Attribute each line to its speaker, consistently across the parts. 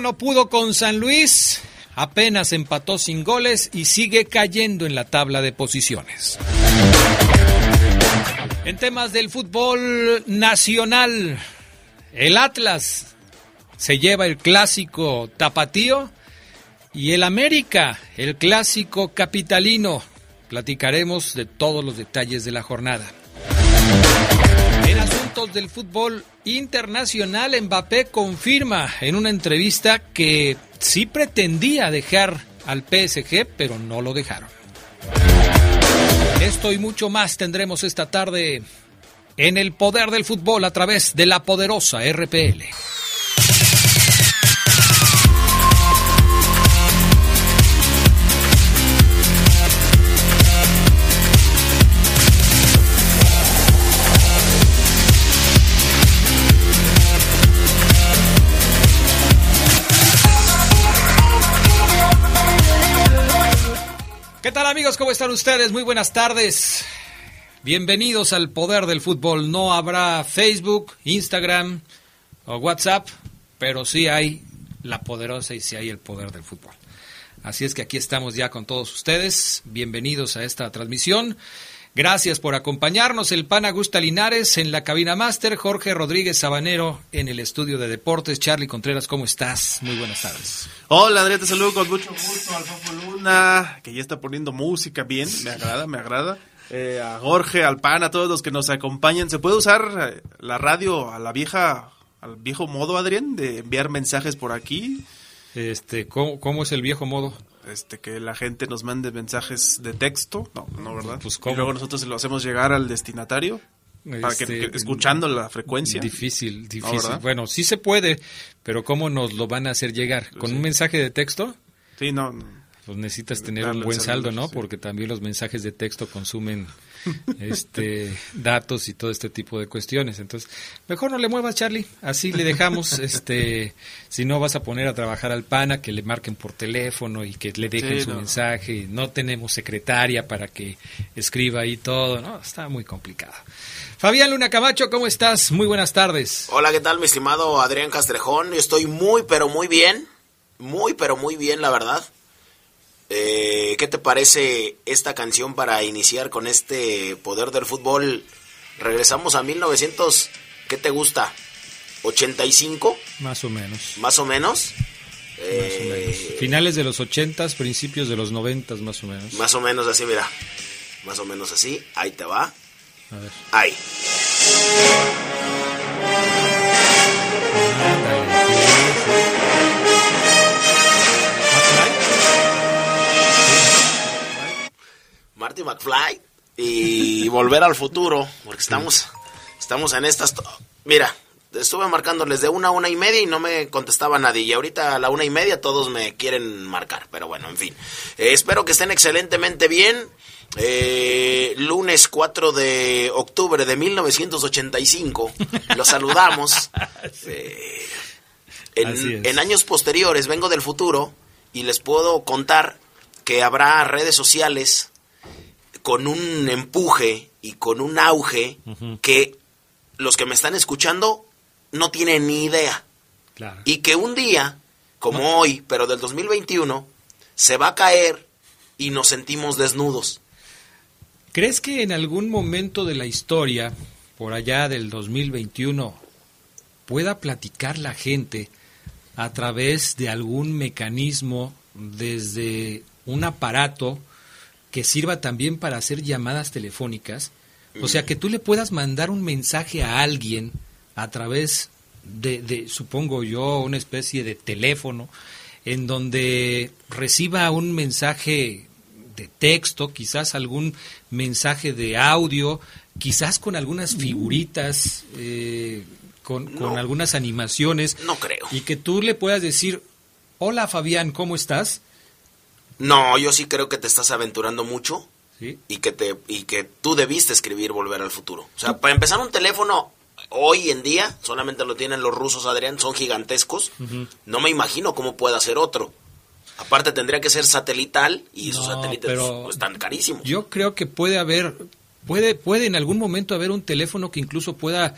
Speaker 1: No pudo con San Luis, apenas empató sin goles y sigue cayendo en la tabla de posiciones. En temas del fútbol nacional, el Atlas se lleva el clásico tapatío y el América, el clásico capitalino. Platicaremos de todos los detalles de la jornada. En asuntos del fútbol internacional, Mbappé confirma en una entrevista que sí pretendía dejar al PSG, pero no lo dejaron. Esto y mucho más tendremos esta tarde en el poder del fútbol a través de la poderosa RPL. ¿Qué tal amigos? ¿Cómo están ustedes? Muy buenas tardes. Bienvenidos al Poder del Fútbol. No habrá Facebook, Instagram o WhatsApp, pero sí hay la poderosa y sí hay el poder del fútbol. Así es que aquí estamos ya con todos ustedes. Bienvenidos a esta transmisión. Gracias por acompañarnos. El pan Augusta Linares en la cabina máster, Jorge Rodríguez Sabanero en el estudio de deportes. Charlie Contreras, ¿cómo estás? Muy buenas tardes.
Speaker 2: Hola, Adrián, te saludo con mucho gusto. Alfonso Luna, que ya está poniendo música bien, me agrada, me agrada. Eh, a Jorge, al pan, a todos los que nos acompañan. ¿Se puede usar eh, la radio a la vieja, al viejo modo, Adrián, de enviar mensajes por aquí?
Speaker 1: Este, ¿cómo, cómo es el viejo modo?
Speaker 2: Este, que la gente nos mande mensajes de texto. No, no, ¿verdad?
Speaker 1: Pues, ¿cómo?
Speaker 2: Y luego nosotros se lo hacemos llegar al destinatario. Para que,
Speaker 1: Este,
Speaker 2: que- escuchando la frecuencia.
Speaker 1: Difícil, difícil. bueno, sí se puede, pero ¿cómo nos lo van a hacer llegar? ¿Con
Speaker 2: Sí.
Speaker 1: un mensaje de texto?
Speaker 2: Sí, no. no.
Speaker 1: Pues necesitas tener
Speaker 2: Darle
Speaker 1: un buen saldo, ¿no?
Speaker 2: sí.
Speaker 1: Porque también los mensajes de texto consumen este datos y todo este tipo de cuestiones. Entonces, mejor no le muevas, Charlie. Así le dejamos, este, si no vas a poner a trabajar al pana, que le marquen por teléfono y que le dejen
Speaker 2: Sí,
Speaker 1: su
Speaker 2: no.
Speaker 1: mensaje. No tenemos secretaria para que escriba ahí todo, ¿no? Está muy complicado. Fabián Luna Camacho, ¿cómo estás? Muy buenas tardes.
Speaker 3: Hola, ¿qué tal, mi estimado Adrián Castrejón? Yo estoy muy, pero muy bien. Muy, pero muy bien, la verdad. Eh, ¿Qué te parece esta canción para iniciar con este poder del fútbol? Regresamos a 1900, ¿qué te gusta? ¿85?
Speaker 1: Más o menos.
Speaker 3: Más o menos.
Speaker 1: Más o
Speaker 3: Eh,
Speaker 1: menos. Finales de los ochentas, principios de los noventas, más o menos.
Speaker 3: Más o menos así, mira. Más o menos así. Ahí te va.
Speaker 1: A ver.
Speaker 3: Ahí. Marty McFly y volver al futuro, porque estamos, estamos en estas. Mira, estuve marcándoles de una a una y media y no me contestaba nadie. Y ahorita a la una y media todos me quieren marcar, pero bueno, en fin. Eh, espero que estén excelentemente bien. Eh, lunes 4 de octubre de 1985, los saludamos. Eh, en años posteriores vengo del futuro y les puedo contar que habrá redes sociales con un empuje y con un auge que los que me están escuchando no tienen ni idea.
Speaker 1: Claro.
Speaker 3: Y que un día, como hoy, pero del 2021, se va a caer y nos sentimos desnudos.
Speaker 1: ¿Crees que en algún momento de la historia, por allá del 2021, pueda platicar la gente a través de algún mecanismo desde un aparato que sirva también para hacer llamadas telefónicas? O sea, que tú le puedas mandar un mensaje a alguien a través de, de, supongo yo, una especie de teléfono, en donde reciba un mensaje de texto, quizás algún mensaje de audio, quizás con algunas figuritas, eh, con, con algunas animaciones.
Speaker 3: No creo.
Speaker 1: Y que tú le puedas decir, hola Fabián, ¿cómo estás?
Speaker 3: No, yo sí creo que te estás aventurando mucho
Speaker 1: ¿Sí?
Speaker 3: y que te y que tú debiste escribir Volver al Futuro. O sea, para empezar un teléfono hoy en día solamente lo tienen los rusos, Adrián, son gigantescos. No me imagino cómo pueda ser otro. Aparte tendría que ser satelital y esos
Speaker 1: No,
Speaker 3: satélites
Speaker 1: pero
Speaker 3: pues, están carísimos.
Speaker 1: Yo creo que puede haber, puede, puede en algún momento haber un teléfono que incluso pueda,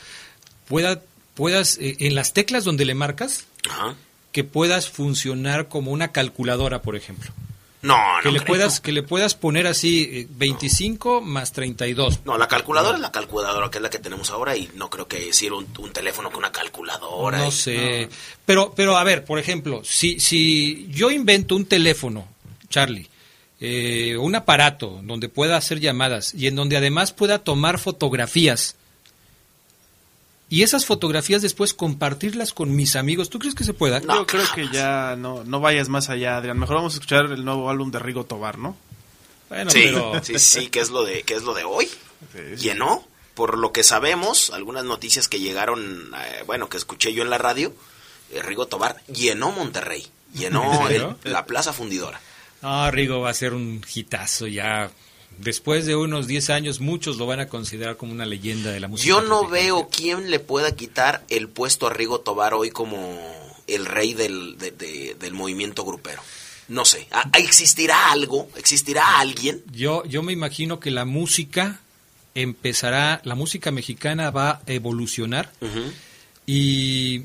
Speaker 1: pueda, puedas, eh, en las teclas donde le marcas,
Speaker 3: Ajá.
Speaker 1: que puedas funcionar como una calculadora, por ejemplo.
Speaker 3: No,
Speaker 1: que
Speaker 3: no
Speaker 1: le
Speaker 3: creo.
Speaker 1: puedas, que le puedas poner así eh, 25 más 32.
Speaker 3: No, la calculadora es la calculadora que es la que tenemos ahora y no creo que sirva un, un teléfono con una calculadora.
Speaker 1: No
Speaker 3: y-
Speaker 1: sé. Pero, pero a ver, por ejemplo, si, si yo invento un teléfono, Charlie, eh, un aparato donde pueda hacer llamadas y en donde además pueda tomar fotografías y esas fotografías después compartirlas con mis amigos, ¿tú crees que se pueda?
Speaker 3: No.
Speaker 2: Yo creo que ya no, no vayas más allá, Adrián. Mejor vamos a escuchar el nuevo álbum de Rigo Tobar, ¿no?
Speaker 1: Bueno,
Speaker 3: Sí,
Speaker 1: pero
Speaker 3: sí, sí, que es lo de, que es lo de hoy.
Speaker 2: Sí, sí.
Speaker 3: Llenó, por lo que sabemos, algunas noticias que llegaron, eh, bueno, que escuché yo en la radio, eh, Rigo Tobar llenó Monterrey, llenó la plaza fundidora.
Speaker 1: no, Rigo va a ser un hitazo ya. Después de unos 10 años, muchos lo van a considerar como una leyenda de la música.
Speaker 3: Yo no veo quién le pueda quitar el puesto a Rigo Tobar hoy como el rey del, de- de- del movimiento grupero. No sé, ¿Ah, ¿existirá algo? ¿Existirá alguien?
Speaker 1: Yo, yo me imagino que la música empezará, la música mexicana va a evolucionar y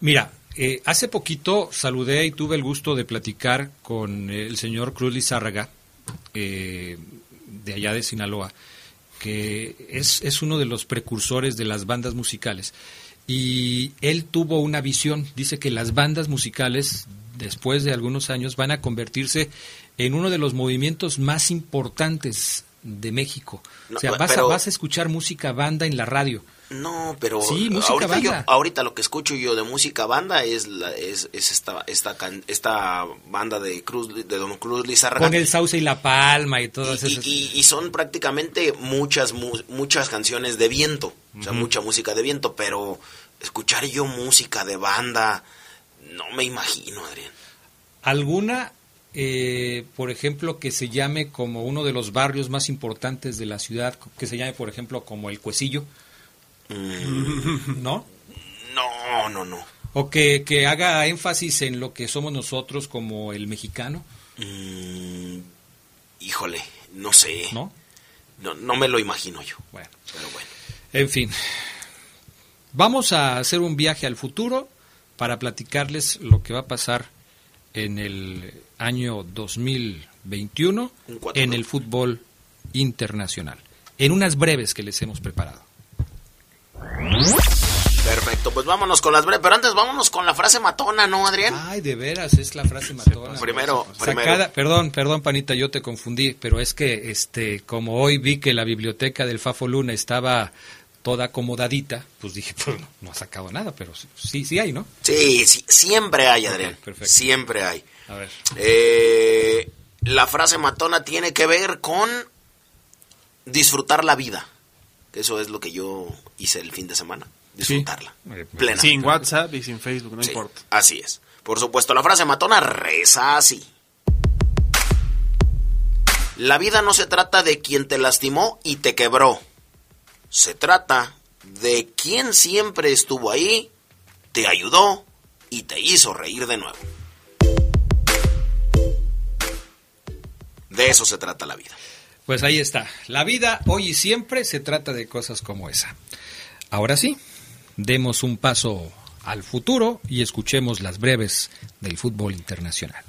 Speaker 1: mira, eh, hace poquito saludé y tuve el gusto de platicar con el señor Cruz Lizárraga, eh, de allá de Sinaloa, que es, es uno de los precursores de las bandas musicales. Y él tuvo una visión, dice que las bandas musicales, después de algunos años, van a convertirse en uno de los movimientos más importantes de México.
Speaker 3: No,
Speaker 1: o sea, vas,
Speaker 3: pero-
Speaker 1: a, vas a escuchar música banda en la radio.
Speaker 3: No, pero
Speaker 1: Sí,
Speaker 3: ahorita, yo- ahorita lo que escucho yo de música banda es la, es, es esta esta banda de Cruz de Don Cruz Lizárraga
Speaker 1: Con el sauce y la palma y todas
Speaker 3: y-
Speaker 1: esas.
Speaker 3: y- y son prácticamente muchas mu- muchas canciones de viento, o sea, mucha música de viento, pero escuchar yo música de banda no me imagino, Adrián.
Speaker 1: ¿Alguna, eh, por ejemplo, que se llame como uno de los barrios más importantes de la ciudad, que se llame, por ejemplo, como el Cuecillo,
Speaker 3: Mm,
Speaker 1: ¿no?
Speaker 3: no, no, no.
Speaker 1: O que, que haga énfasis en lo que somos nosotros como el mexicano,
Speaker 3: Mm, híjole, no sé.
Speaker 1: ¿no?
Speaker 3: No, no me lo imagino yo.
Speaker 1: Bueno,
Speaker 3: Pero bueno.
Speaker 1: en fin. Vamos a hacer un viaje al futuro para platicarles lo que va a pasar en el año 2021
Speaker 3: Un cuatro,
Speaker 1: en el fútbol internacional. En unas breves que les hemos preparado.
Speaker 3: Perfecto, pues vámonos con las breves. Pero antes vámonos con la frase matona, ¿no, Adrián?
Speaker 1: Ay, de veras, es la frase matona.
Speaker 3: primero, primero.
Speaker 1: Sacada- perdón, perdón, panita, yo te confundí, pero es que este, como hoy vi que la biblioteca del Fafo Luna estaba toda acomodadita, pues dije, pues no, no ha sacado nada, pero sí, sí hay, ¿no?
Speaker 3: Sí, sí, siempre hay, Adrián.
Speaker 1: Perfecto.
Speaker 3: Siempre hay.
Speaker 1: A ver.
Speaker 3: Eh, la frase matona tiene que ver con disfrutar la vida. Eso es lo que yo hice el fin de semana. Disfrutarla.
Speaker 1: Eh,
Speaker 3: Plena.
Speaker 2: Sin WhatsApp y sin Facebook, no
Speaker 3: Sí,
Speaker 2: importa.
Speaker 3: Así es. Por supuesto, la frase matona reza así. La vida no se trata de quien te lastimó y te quebró. Se trata de quien siempre estuvo ahí, te ayudó y te hizo reír de nuevo. De eso se trata la vida.
Speaker 1: Pues ahí está. La vida hoy y siempre se trata de cosas como esa. Ahora sí, demos un paso al futuro y escuchemos las breves del fútbol internacional.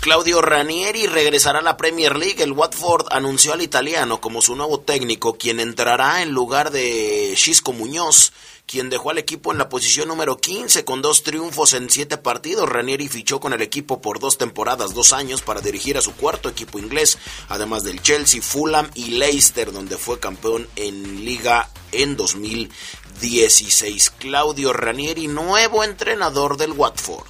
Speaker 3: Claudio Ranieri regresará a la Premier League. El Watford anunció al italiano como su nuevo técnico, quien entrará en lugar de Xisco Muñoz, quien dejó al equipo en la posición número 15 con dos triunfos en siete partidos. Ranieri fichó con el equipo por dos temporadas, dos años, para dirigir a su cuarto equipo inglés, además del Chelsea, Fulham y Leicester, donde fue campeón en Liga en 2016. Claudio Ranieri, nuevo entrenador del Watford.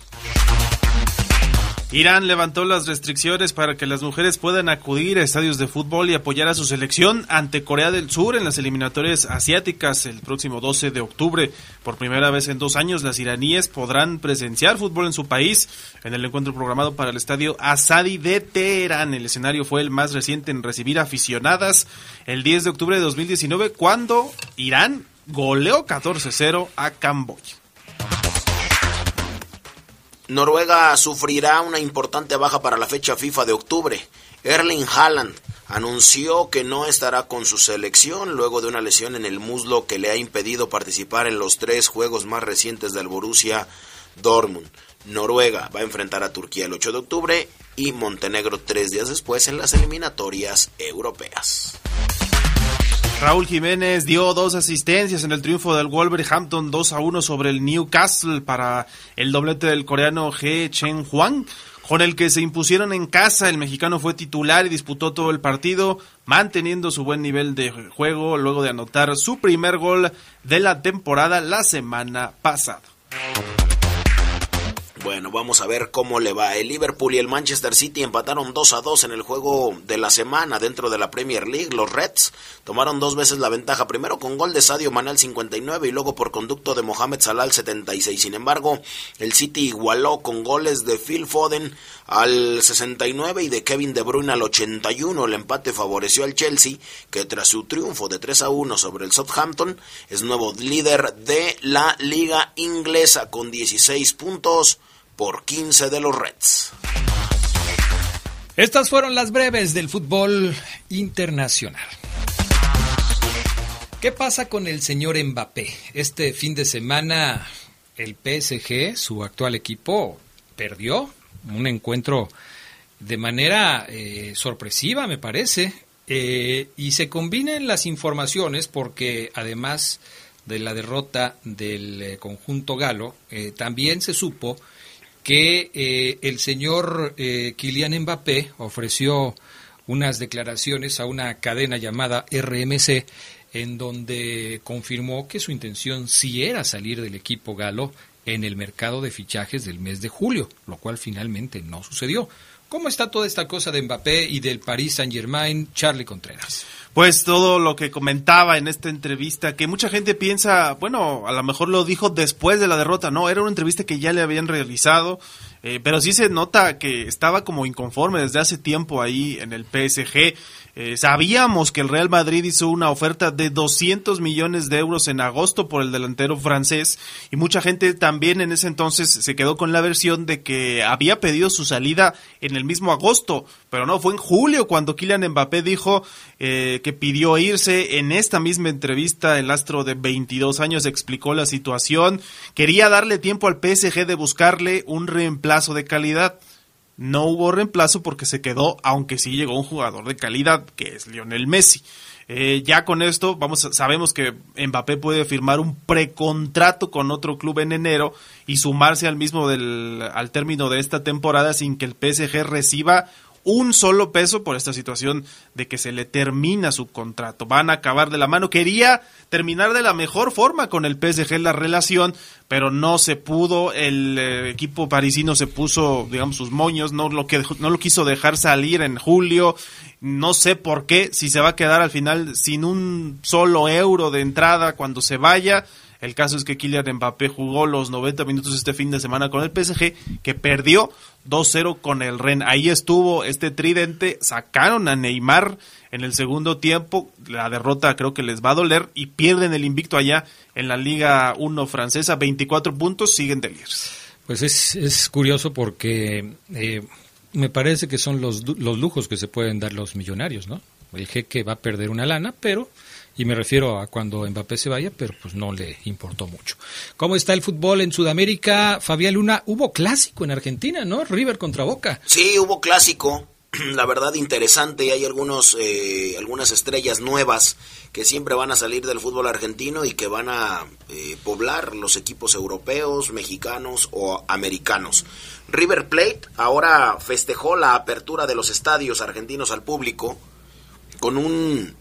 Speaker 2: Irán levantó las restricciones para que las mujeres puedan acudir a estadios de fútbol y apoyar a su selección ante Corea del Sur en las eliminatorias asiáticas el próximo 12 de octubre. Por primera vez en dos años, las iraníes podrán presenciar fútbol en su país en el encuentro programado para el estadio Asadi de Teherán. El escenario fue el más reciente en recibir aficionadas el 10 de octubre de 2019 cuando Irán goleó 14-0 a Camboya.
Speaker 3: Noruega sufrirá una importante baja para la fecha FIFA de octubre. Erling Haaland anunció que no estará con su selección luego de una lesión en el muslo que le ha impedido participar en los tres juegos más recientes del Borussia Dortmund. Noruega va a enfrentar a Turquía el 8 de octubre y Montenegro tres días después en las eliminatorias europeas.
Speaker 2: Raúl Jiménez dio dos asistencias en el triunfo del Wolverhampton 2 a 1 sobre el Newcastle para el doblete del coreano He Chen Huang, con el que se impusieron en casa. El mexicano fue titular y disputó todo el partido, manteniendo su buen nivel de juego luego de anotar su primer gol de la temporada la semana pasada.
Speaker 3: Bueno, vamos a ver cómo le va. El Liverpool y el Manchester City empataron 2 a 2 en el juego de la semana dentro de la Premier League. Los Reds tomaron dos veces la ventaja, primero con gol de Sadio Manal 59 y luego por conducto de Mohamed Salah al 76. Sin embargo, el City igualó con goles de Phil Foden al 69 y de Kevin De Bruyne al 81. El empate favoreció al Chelsea, que tras su triunfo de 3 a 1 sobre el Southampton, es nuevo líder de la liga inglesa con 16 puntos por 15 de los Reds.
Speaker 1: Estas fueron las breves del fútbol internacional. ¿Qué pasa con el señor Mbappé? Este fin de semana el PSG, su actual equipo, perdió un encuentro de manera eh, sorpresiva, me parece, eh, y se combinan las informaciones porque además de la derrota del eh, conjunto galo, también se supo que eh, el señor eh, Kylian Mbappé ofreció unas declaraciones a una cadena llamada RMC en donde confirmó que su intención sí era salir del equipo galo en el mercado de fichajes del mes de julio, lo cual finalmente no sucedió. ¿Cómo está toda esta cosa de Mbappé y del Paris Saint-Germain, Charlie Contreras?
Speaker 2: Pues todo lo que comentaba en esta entrevista, que mucha gente piensa, bueno, a lo mejor lo dijo después de la derrota, no, era una entrevista que ya le habían realizado, eh, pero sí se nota que estaba como inconforme desde hace tiempo ahí en el PSG. Eh, sabíamos que el Real Madrid hizo una oferta de 200 millones de euros en agosto por el delantero francés y mucha gente también en ese entonces se quedó con la versión de que había pedido su salida en el mismo agosto, pero no, fue en julio cuando Kylian Mbappé dijo eh, que pidió irse. En esta misma entrevista el astro de 22 años explicó la situación, quería darle tiempo al PSG de buscarle un reemplazo de calidad no hubo reemplazo porque se quedó, aunque sí llegó un jugador de calidad, que es Lionel Messi. Eh, ya con esto, vamos, sabemos que Mbappé puede firmar un precontrato con otro club en enero y sumarse al mismo del, al término de esta temporada sin que el PSG reciba un solo peso por esta situación de que se le termina su contrato. Van a acabar de la mano. Quería terminar de la mejor forma con el PSG la relación, pero no se pudo. El eh, equipo parisino se puso, digamos, sus moños, no lo, que, no lo quiso dejar salir en julio. No sé por qué, si se va a quedar al final sin un solo euro de entrada cuando se vaya. El caso es que Kylian Mbappé jugó los 90 minutos este fin de semana con el PSG, que perdió 2-0 con el Ren. Ahí estuvo este tridente, sacaron a Neymar en el segundo tiempo, la derrota creo que les va a doler y pierden el invicto allá en la Liga 1 francesa, 24 puntos, siguen de líderes.
Speaker 1: Pues es, es curioso porque eh, me parece que son los, los lujos que se pueden dar los millonarios, ¿no? El jeque va a perder una lana, pero y me refiero a cuando Mbappé se vaya, pero pues no le importó mucho. ¿Cómo está el fútbol en Sudamérica? Fabián Luna, hubo clásico en Argentina, ¿no? River contra Boca.
Speaker 3: Sí, hubo clásico. La verdad interesante y hay algunos eh, algunas estrellas nuevas que siempre van a salir del fútbol argentino y que van a eh, poblar los equipos europeos, mexicanos o americanos. River Plate ahora festejó la apertura de los estadios argentinos al público con un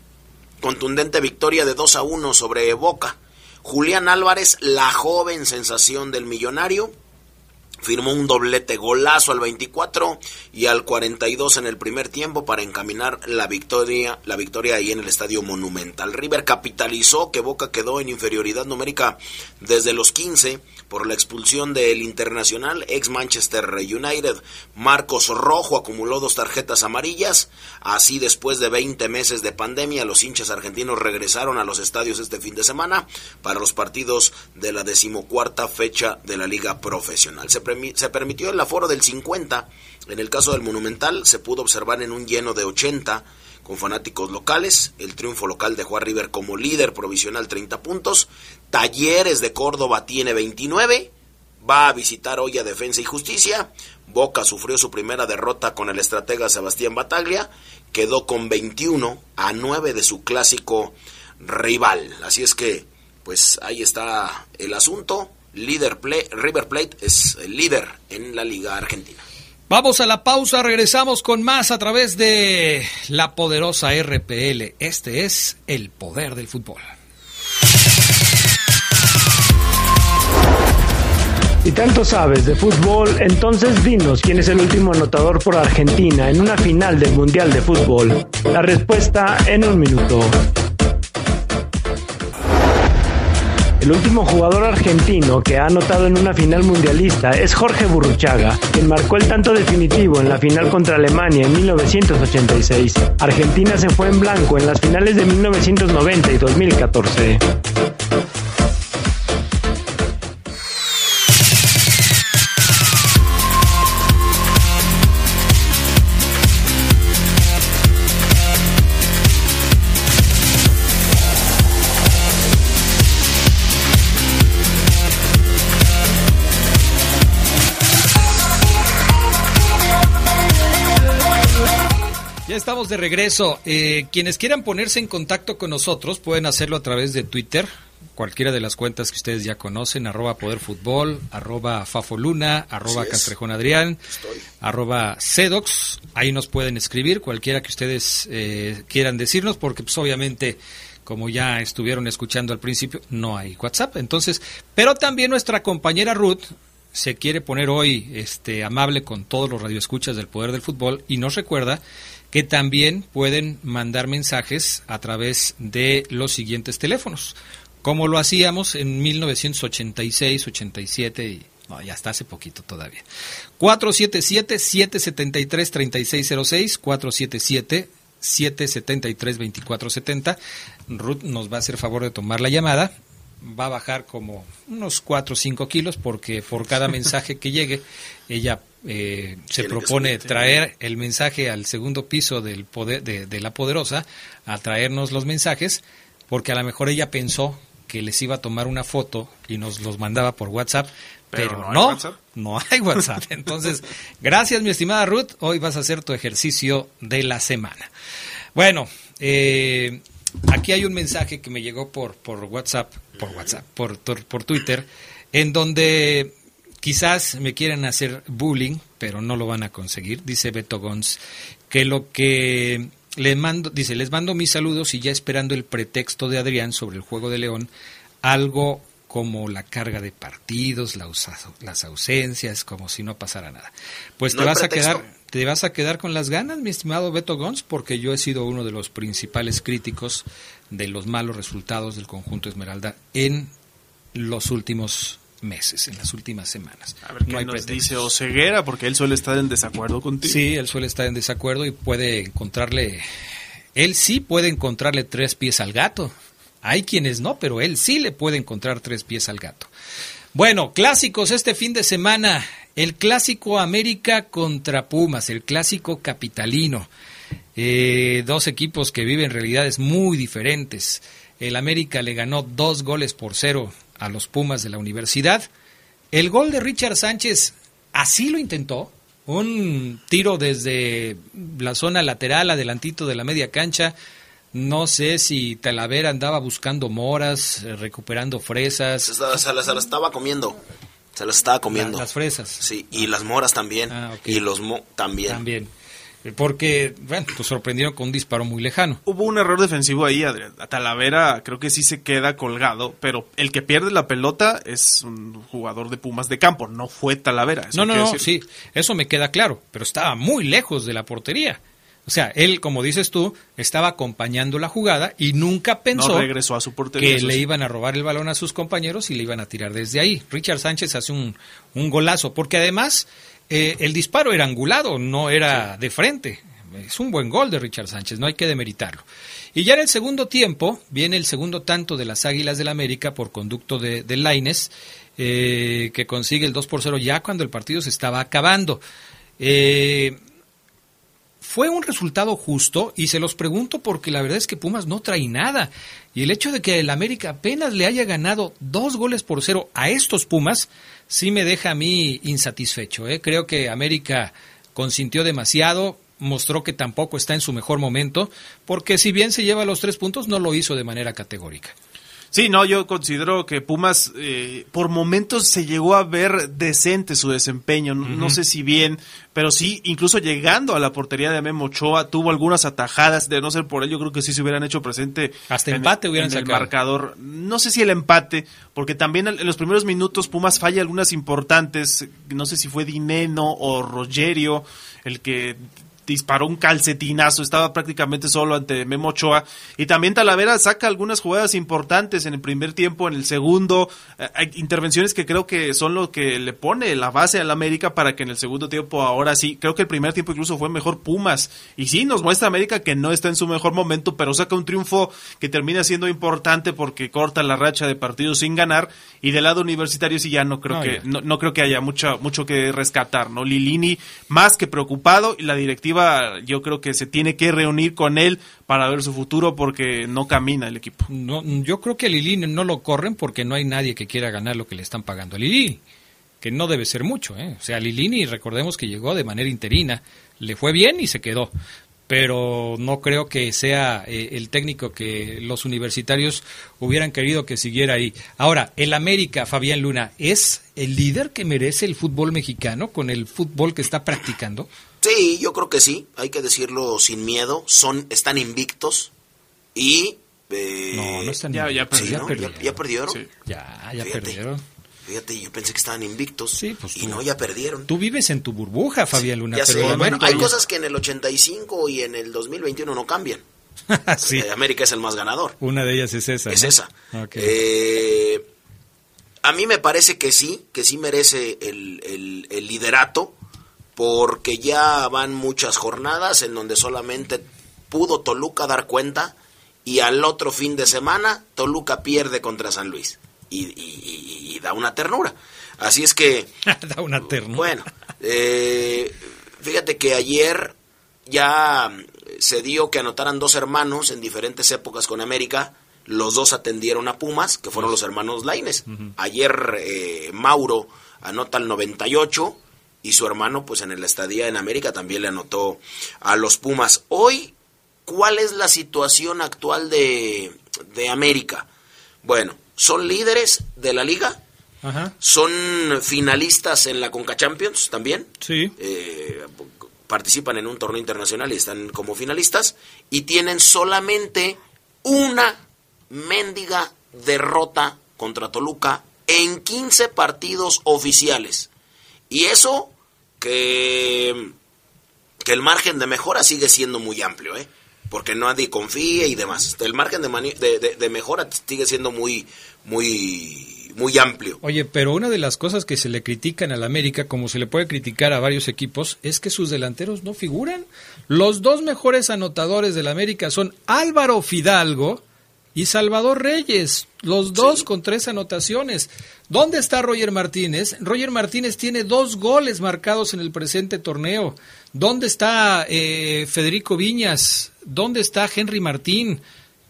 Speaker 3: Contundente victoria de 2 a 1 sobre Boca. Julián Álvarez, la joven sensación del millonario, firmó un doblete golazo al 24 y al 42 en el primer tiempo para encaminar la victoria, la victoria ahí en el Estadio Monumental. River capitalizó que Boca quedó en inferioridad numérica desde los 15 por la expulsión del internacional ex Manchester United. Marcos Rojo acumuló dos tarjetas amarillas. Así después de 20 meses de pandemia, los hinchas argentinos regresaron a los estadios este fin de semana para los partidos de la decimocuarta fecha de la liga profesional. Se, se permitió el aforo del 50. En el caso del Monumental se pudo observar en un lleno de 80 con fanáticos locales. El triunfo local dejó a River como líder provisional 30 puntos. Talleres de Córdoba tiene 29. Va a visitar hoy a Defensa y Justicia. Boca sufrió su primera derrota con el estratega Sebastián Bataglia. Quedó con 21 a 9 de su clásico rival. Así es que, pues ahí está el asunto. Líder River Plate es el líder en la Liga Argentina.
Speaker 1: Vamos a la pausa, regresamos con más a través de la poderosa RPL. Este es el poder del fútbol.
Speaker 4: Si tanto sabes de fútbol, entonces dinos quién es el último anotador por Argentina en una final del Mundial de Fútbol. La respuesta en un minuto. El último jugador argentino que ha anotado en una final mundialista es Jorge Burruchaga, quien marcó el tanto definitivo en la final contra Alemania en 1986. Argentina se fue en blanco en las finales de 1990 y 2014.
Speaker 1: Estamos de regreso. Eh, quienes quieran ponerse en contacto con nosotros pueden hacerlo a través de Twitter, cualquiera de las cuentas que ustedes ya conocen, arroba poderfutbol, arroba fafoluna, arroba castrejón adrián, arroba sedox. Ahí nos pueden escribir cualquiera que ustedes eh, quieran decirnos, porque pues obviamente como ya estuvieron escuchando al principio, no hay WhatsApp. Entonces, pero también nuestra compañera Ruth se quiere poner hoy este amable con todos los radioescuchas del poder del fútbol y nos recuerda que también pueden mandar mensajes a través de los siguientes teléfonos, como lo hacíamos en 1986, 87 y no, ya está hace poquito todavía. 477-773-3606, 477-773-2470. Ruth nos va a hacer favor de tomar la llamada va a bajar como unos 4 o 5 kilos porque por cada mensaje que llegue ella eh, se propone traer el mensaje al segundo piso del poder, de, la poderosa a traernos los mensajes porque a lo mejor ella pensó que les iba a tomar una foto y nos los mandaba por WhatsApp pero, no, no, hay WhatsApp. Entonces, gracias mi estimada Ruth, hoy vas a hacer tu ejercicio de la semana. Bueno, eh, aquí hay un mensaje que me llegó por, por WhatsApp, por WhatsApp, por, por, Twitter, en donde quizás me quieren hacer bullying, pero no lo van a conseguir. Dice Beto Gons que lo que le mando, dice, les mando mis saludos y ya esperando el pretexto de Adrián sobre el juego de León, algo como la carga de partidos, las ausencias, como si no pasara nada. Pues te vas a quedar te vas a quedar con las ganas, mi estimado Beto Gons, porque yo he sido uno de los principales críticos de los malos resultados del conjunto Esmeralda en los últimos meses, en las últimas semanas.
Speaker 2: A ver, ¿qué nos dice Oseguera? Porque él suele estar en desacuerdo contigo.
Speaker 1: Sí, él suele estar en desacuerdo y puede encontrarle, él sí puede encontrarle tres pies al gato. Hay quienes no, pero él sí le puede encontrar tres pies al gato. Bueno, clásicos este fin de semana. El clásico América contra Pumas, el clásico capitalino. Eh, dos equipos que viven realidades muy diferentes. El América le ganó dos goles por cero a los Pumas de la universidad. El gol de Richard Sánchez así lo intentó. Un tiro desde la zona lateral, adelantito de la media cancha. No sé si Talavera andaba buscando moras, eh, recuperando fresas.
Speaker 3: Se, las estaba comiendo. Se las estaba comiendo.
Speaker 1: las fresas.
Speaker 3: Sí, y las moras también. Ah, y los mo también.
Speaker 1: También. Porque, bueno, pues sorprendieron con un disparo muy lejano.
Speaker 2: Hubo un error defensivo ahí, Adrián. A Talavera creo que sí se queda colgado, pero el que pierde la pelota es un jugador de Pumas de campo, no fue Talavera. eso
Speaker 1: No, no, no,
Speaker 2: decir.
Speaker 1: sí, eso me queda claro, pero estaba muy lejos de la portería. O sea, él, como dices tú, estaba acompañando la jugada y nunca pensó
Speaker 2: No regresó a su portería.
Speaker 1: que le
Speaker 2: sí.
Speaker 1: iban a robar el balón a sus compañeros y le iban a tirar desde ahí. Richard Sánchez hace un, un golazo, porque además eh, el disparo era angulado, no era de frente. Es un buen gol de Richard Sánchez, no hay que demeritarlo. Y ya en el segundo tiempo viene el segundo tanto de las Águilas del América por conducto de, de Laines, eh, que consigue el 2 por 0 ya cuando el partido se estaba acabando. Eh, fue un resultado justo y se los pregunto porque la verdad es que Pumas no trae nada. Y el hecho de que el América apenas le haya ganado dos goles por cero a estos Pumas sí me deja a mí insatisfecho. ¿eh? Creo que América consintió demasiado, mostró que tampoco está en su mejor momento, porque si bien se lleva los tres puntos, no lo hizo de manera categórica.
Speaker 2: Sí, no, yo considero que Pumas eh, por momentos se llegó a ver decente su desempeño, no, no sé si bien, pero sí, incluso llegando a la portería de Memo Ochoa, tuvo algunas atajadas, de no ser por ello, creo que sí se hubieran hecho presente.
Speaker 1: Hasta
Speaker 2: en-
Speaker 1: empate hubieran
Speaker 2: en el
Speaker 1: sacado.
Speaker 2: marcador. No sé si el empate, porque también en los primeros minutos Pumas falla algunas importantes, no sé si fue Dineno o Rogerio, el que disparó un calcetinazo, estaba prácticamente solo ante Memo Ochoa. Y también Talavera saca algunas jugadas importantes en el primer tiempo, en el segundo. Eh, hay intervenciones que creo que son lo que le pone la base al América para que en el segundo tiempo ahora sí, creo que el primer tiempo incluso fue mejor Pumas. Y sí, nos muestra América que no está en su mejor momento, pero saca un triunfo que termina siendo importante porque corta la racha de partidos sin ganar. Y del lado universitario sí ya no creo
Speaker 1: No,
Speaker 2: que no, no creo que haya mucho, mucho que rescatar, ¿no? Lilini más que preocupado y la directiva yo creo que se tiene que reunir con él para ver su futuro porque no camina el equipo.
Speaker 1: No, yo creo que a Lili no lo corren porque no hay nadie que quiera ganar lo que le están pagando a Lili, que no debe ser mucho. ¿eh? O sea, Lilini, recordemos que llegó de manera interina, le fue bien y se quedó. Pero no creo que sea eh, el técnico que los universitarios hubieran querido que siguiera ahí. Ahora, el América, Fabián Luna, ¿es el líder que merece el fútbol mexicano con el fútbol que está practicando?
Speaker 3: Sí, yo creo que sí, hay que decirlo sin miedo, son están invictos y eh,
Speaker 1: No, no están
Speaker 2: ya- ya
Speaker 3: sí,
Speaker 2: perdieron.
Speaker 3: ¿no?
Speaker 1: perdieron.
Speaker 3: ya, ya perdieron.
Speaker 2: Sí.
Speaker 1: Ya, ya
Speaker 3: Fíjate.
Speaker 1: perdieron.
Speaker 3: Fíjate, yo pensé que estaban invictos
Speaker 1: Sí, pues
Speaker 3: y
Speaker 1: tú-
Speaker 3: no ya perdieron.
Speaker 1: Tú vives en tu burbuja, Fabián Luna,
Speaker 3: ya
Speaker 1: pero
Speaker 3: bueno, hay
Speaker 1: ya-
Speaker 3: cosas que en el 85 y en el 2021 no cambian.
Speaker 1: sí.
Speaker 3: Eh, América es el más ganador.
Speaker 1: Una de ellas es esa.
Speaker 3: es
Speaker 1: ¿no?
Speaker 3: esa. Eh, a mí me parece que sí, que sí merece el, el- el liderato, porque ya van muchas jornadas en donde solamente pudo Toluca dar cuenta y al otro fin de semana Toluca pierde contra San Luis y, y- y- y da una ternura. Así es que...
Speaker 1: da una terna.
Speaker 3: Bueno, eh, fíjate que ayer ya se dio que anotaran dos hermanos en diferentes épocas con América. Los dos atendieron a Pumas, que fueron los hermanos Laines. Ayer eh, Mauro anota el 98 y su hermano, pues en el estadía en América también le anotó a los Pumas. Hoy, ¿cuál es la situación actual de, de América? Bueno, son líderes de la liga,
Speaker 1: Ajá.
Speaker 3: son finalistas en la Conca Champions también.
Speaker 1: Sí.
Speaker 3: Eh, participan en un torneo internacional y están como finalistas. Y tienen solamente una mendiga derrota contra Toluca en 15 partidos oficiales. Y eso que, que el margen de mejora sigue siendo muy amplio, ¿eh? Porque nadie confía y demás. El margen de, de- de mejora sigue siendo muy, muy, muy amplio.
Speaker 1: Oye, pero una de las cosas que se le critican al América, como se le puede criticar a varios equipos, es que sus delanteros no figuran. Los dos mejores anotadores del América son Álvaro Fidalgo y Salvador Reyes, los dos con tres anotaciones. ¿Dónde está Roger Martínez? Roger Martínez tiene dos goles marcados en el presente torneo. ¿Dónde está eh, Federico Viñas? ¿Dónde está Henry Martín?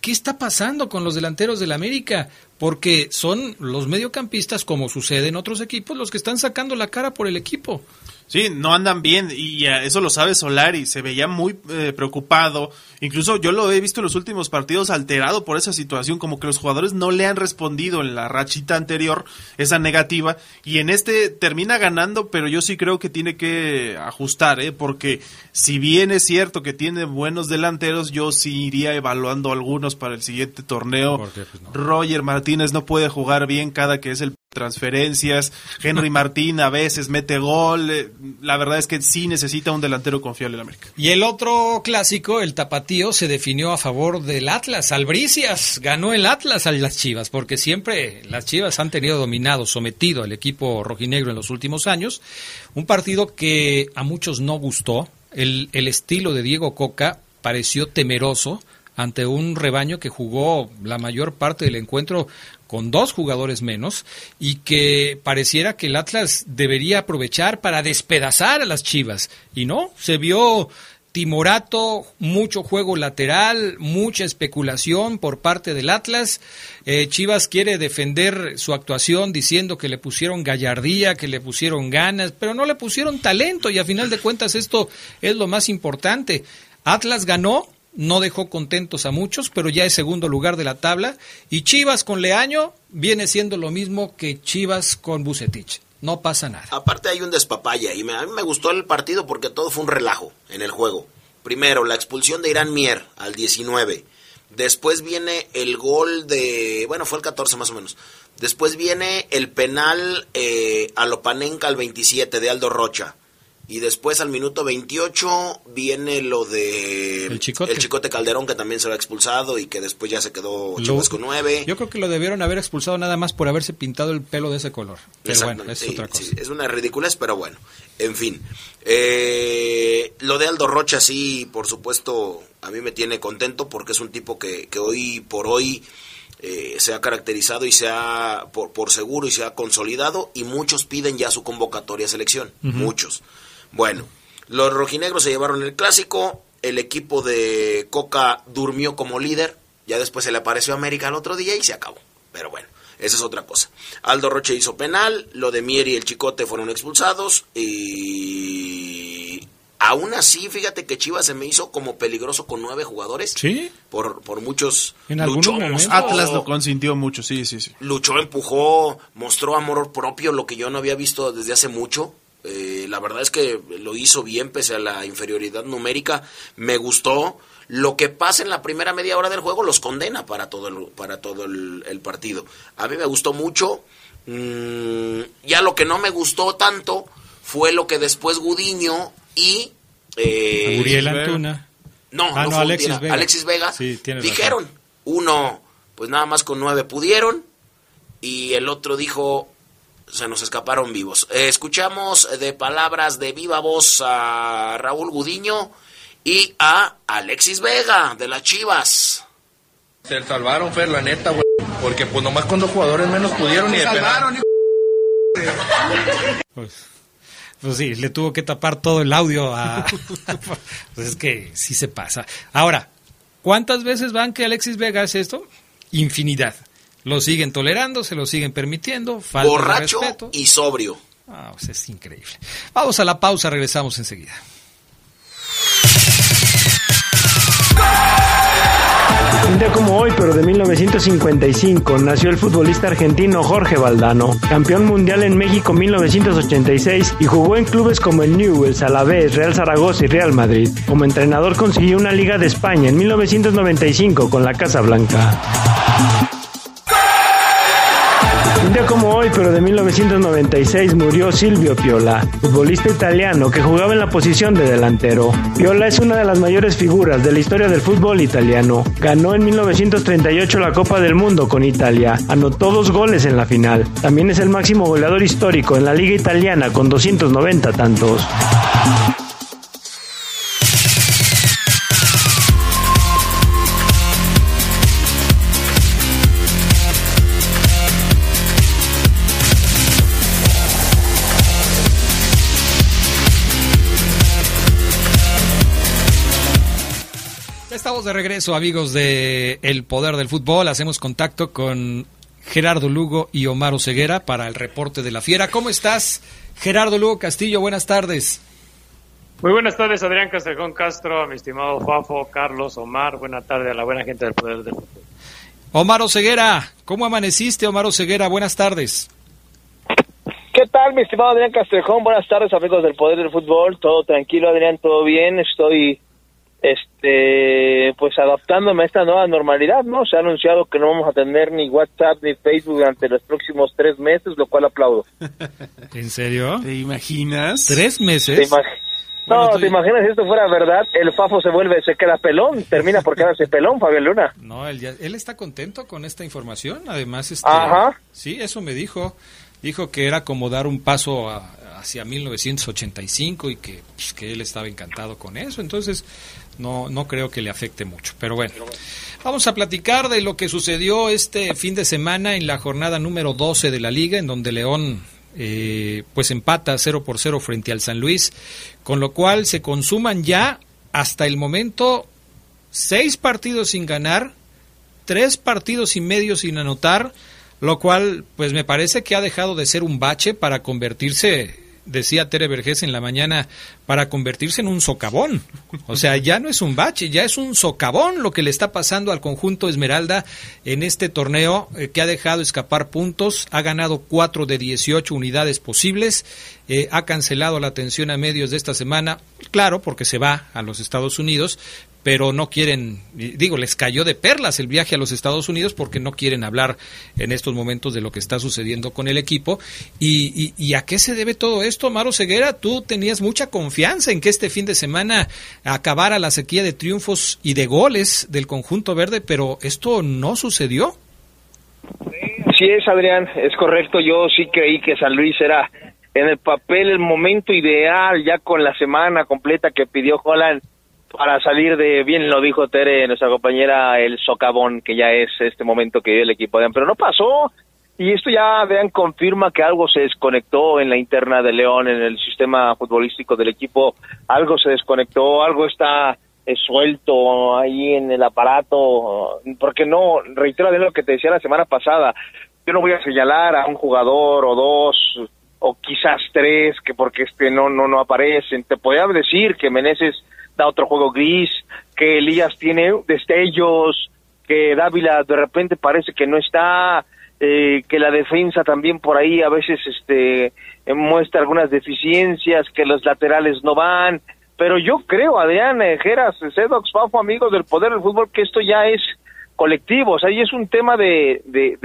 Speaker 1: ¿Qué está pasando con los delanteros del América? porque son los mediocampistas, como sucede en otros equipos, los que están sacando la cara por el equipo.
Speaker 2: Sí, no andan bien y eh, eso lo sabe Solari, se veía muy eh, preocupado, incluso yo lo he visto en los últimos partidos alterado por esa situación, como que los jugadores no le han respondido en la rachita anterior esa negativa y en este termina ganando, pero yo sí creo que tiene que ajustar, ¿eh? porque si bien es cierto que tiene buenos delanteros, yo sí iría evaluando algunos para el siguiente torneo.
Speaker 1: Pues, no?
Speaker 2: Roger Martínez no puede jugar bien cada que es el transferencias, Henry Martín a veces mete gol, eh, la verdad es que sí necesita un delantero confiable en América.
Speaker 1: Y el otro clásico, el tapatío, se definió a favor del Atlas, Albricias, ganó el Atlas a las Chivas, porque siempre las Chivas han tenido dominado, sometido al equipo rojinegro en los últimos años, un partido que a muchos no gustó, el, el estilo de Diego Coca pareció temeroso, ante un rebaño que jugó la mayor parte del encuentro con dos jugadores menos y que pareciera que el Atlas debería aprovechar para despedazar a las Chivas. Y no, se vio timorato, mucho juego lateral, mucha especulación por parte del Atlas. Eh, Chivas quiere defender su actuación diciendo que le pusieron gallardía, que le pusieron ganas, pero no le pusieron talento y a final de cuentas esto es lo más importante. Atlas ganó, no dejó contentos a muchos, pero ya es segundo lugar de la tabla. Y Chivas con Leaño viene siendo lo mismo que Chivas con Bucetich. No pasa nada.
Speaker 3: Aparte hay un despapaya y me, a mí me gustó el partido porque todo fue un relajo en el juego. Primero, la expulsión de Irán Mier al 19. Después viene el gol de... Bueno, fue el 14 más o menos. Después viene el penal eh, a Lopanenca al 27 de Aldo Rocha. Y después al minuto 28 viene lo de
Speaker 1: el chicote.
Speaker 3: el chicote Calderón que también se lo ha expulsado y que después ya se quedó Chivas con 9.
Speaker 1: Yo creo que lo debieron haber expulsado nada más por haberse pintado el pelo de ese color. Pero bueno, es
Speaker 3: sí,
Speaker 1: otra cosa.
Speaker 3: sí, es una ridiculez, pero bueno. En fin. Eh, lo de Aldo Rocha sí, por supuesto, a mí me tiene contento porque es un tipo que, que hoy por hoy eh, se ha caracterizado y se ha, por, por seguro y se ha consolidado y muchos piden ya su convocatoria a selección. Muchos. Bueno, los rojinegros se llevaron el clásico, el equipo de Coca durmió como líder, ya después se le apareció América el otro día y se acabó. Pero bueno, esa es otra cosa. Aldo Roche hizo penal, lo de Mier y el Chicote fueron expulsados y aún así, fíjate que Chivas se me hizo como peligroso con nueve jugadores.
Speaker 1: Sí.
Speaker 3: Por, por muchos
Speaker 1: En
Speaker 2: Atlas lo consintió mucho, sí, sí, sí.
Speaker 3: luchó, empujó, mostró amor propio, lo que yo no había visto desde hace mucho. La verdad es que lo hizo bien pese a la inferioridad numérica. Me gustó. Lo que pasa en la primera media hora del juego los condena para todo el, para todo el, el partido. A mí me gustó mucho. Mm, ya lo que no me gustó tanto fue lo que después Gudiño y... eh,
Speaker 1: Uriel. Antuna.
Speaker 3: no,
Speaker 1: Ah,
Speaker 3: no,
Speaker 1: no,
Speaker 3: fue
Speaker 1: Alexis Vega.
Speaker 3: Alexis Vega.
Speaker 1: Sí,
Speaker 3: dijeron, uno, pues nada más con nueve pudieron, y el otro dijo, se nos escaparon vivos. Eh, escuchamos de palabras de viva voz a Raúl Gudiño y a Alexis Vega de las Chivas.
Speaker 5: Se salvaron, Fer, la neta, güey. Porque pues nomás con dos jugadores menos pudieron y de penal.
Speaker 1: Pues, pues sí, le tuvo que tapar todo el audio a... pues es que sí se pasa. Ahora, ¿cuántas veces van que Alexis Vega hace esto? Infinidad. Lo siguen tolerando, se lo siguen permitiendo, falta de
Speaker 3: Borracho
Speaker 1: respeto.
Speaker 3: y sobrio.
Speaker 1: Ah, pues es increíble. Vamos a la pausa, regresamos enseguida.
Speaker 4: Un día como hoy, pero de 1955, nació el futbolista argentino Jorge Valdano, campeón mundial en México 1986 y jugó en clubes como el Newell's, Alavés, Real Zaragoza y Real Madrid. Como entrenador consiguió una Liga de España en 1995 con la Casa Blanca. Un como hoy, pero de 1996, murió Silvio Piola, futbolista italiano que jugaba en la posición de delantero. Piola es una de las mayores figuras de la historia del fútbol italiano. Ganó en 1938 la Copa del Mundo con Italia, anotó dos goles en la final. También es el máximo goleador histórico en la Liga Italiana con 290 tantos.
Speaker 1: Estamos de regreso, amigos de El Poder del Fútbol. Hacemos contacto con Gerardo Lugo y Omar Oseguera para el reporte de la fiera. ¿Cómo estás, Gerardo Lugo Castillo? Buenas tardes.
Speaker 6: Muy buenas tardes, Adrián Castrejón Castro, mi estimado Fafo, Carlos, Omar. Buenas tardes a la buena gente del Poder del Fútbol.
Speaker 1: Omar Oseguera, ¿cómo amaneciste, Omar Oseguera? Buenas tardes.
Speaker 7: ¿Qué tal, mi estimado Adrián Castrejón? Buenas tardes, amigos del Poder del Fútbol. Todo tranquilo, Adrián, todo bien. Estoy, este, pues adaptándome a esta nueva normalidad, ¿no? Se ha anunciado que no vamos a tener ni WhatsApp ni Facebook durante los próximos tres meses, lo cual aplaudo.
Speaker 1: ¿En serio?
Speaker 2: ¿Te imaginas?
Speaker 1: ¿Tres
Speaker 7: ¿Te
Speaker 1: meses?
Speaker 7: imag-
Speaker 1: Bueno,
Speaker 7: no,
Speaker 1: tú-
Speaker 7: ¿te imaginas si esto fuera verdad? El Fafo se vuelve, se queda pelón, termina por quedarse pelón, Fabio Luna.
Speaker 1: No, él, ya- él está contento con esta información. Además, este,
Speaker 7: Ajá.
Speaker 1: sí, eso me dijo. Dijo que era como dar un paso a- hacia 1985 y que, pues, que él estaba encantado con eso. Entonces, no, no creo que le afecte mucho. Pero bueno, vamos a platicar de lo que sucedió este fin de semana en la jornada número 12 de la liga, en donde León eh, pues empata 0 por 0 frente al San Luis, con lo cual se consuman ya hasta el momento seis partidos sin ganar, tres partidos y medio sin anotar, lo cual pues me parece que ha dejado de ser un bache para convertirse, decía Tere Vergés en la mañana, para convertirse en un socavón. O sea, ya no es un bache, ya es un socavón lo que le está pasando al conjunto Esmeralda en este torneo eh, que ha dejado escapar puntos, ha ganado cuatro de 18 unidades posibles, eh, ha cancelado la atención a medios de esta semana, claro, porque se va a los Estados Unidos, pero no quieren, digo, les cayó de perlas el viaje a los Estados Unidos porque no quieren hablar en estos momentos de lo que está sucediendo con el equipo. ¿Y, y, y a qué se debe todo esto, Maro Ceguera? Tú tenías mucha confianza en que este fin de semana acabara la sequía de triunfos y de goles del conjunto verde, pero esto no sucedió.
Speaker 7: Sí es, Adrián, es correcto. Yo sí creí que San Luis era en el papel el momento ideal, ya con la semana completa que pidió Holland para salir de, bien lo dijo Tere, nuestra compañera, el socavón, que ya es este momento que vive el equipo, Adrián, pero no pasó. Y esto ya, vean, confirma que algo se desconectó en la interna de León, en el sistema futbolístico del equipo, algo se desconectó, algo está eh, suelto ahí en el aparato, porque no, reitero de lo que te decía la semana pasada, yo no voy a señalar a un jugador o dos o quizás tres que porque este no no no aparecen, te podría decir que Meneses da otro juego gris, que Elías tiene destellos, que Dávila de repente parece que no está, eh, que la defensa también por ahí a veces este muestra algunas deficiencias, que los laterales no van, pero yo creo, Adrián, eh, Geras, Sedox, Fafo, amigos del poder del fútbol, que esto ya es colectivo, o sea, y es un tema de, de,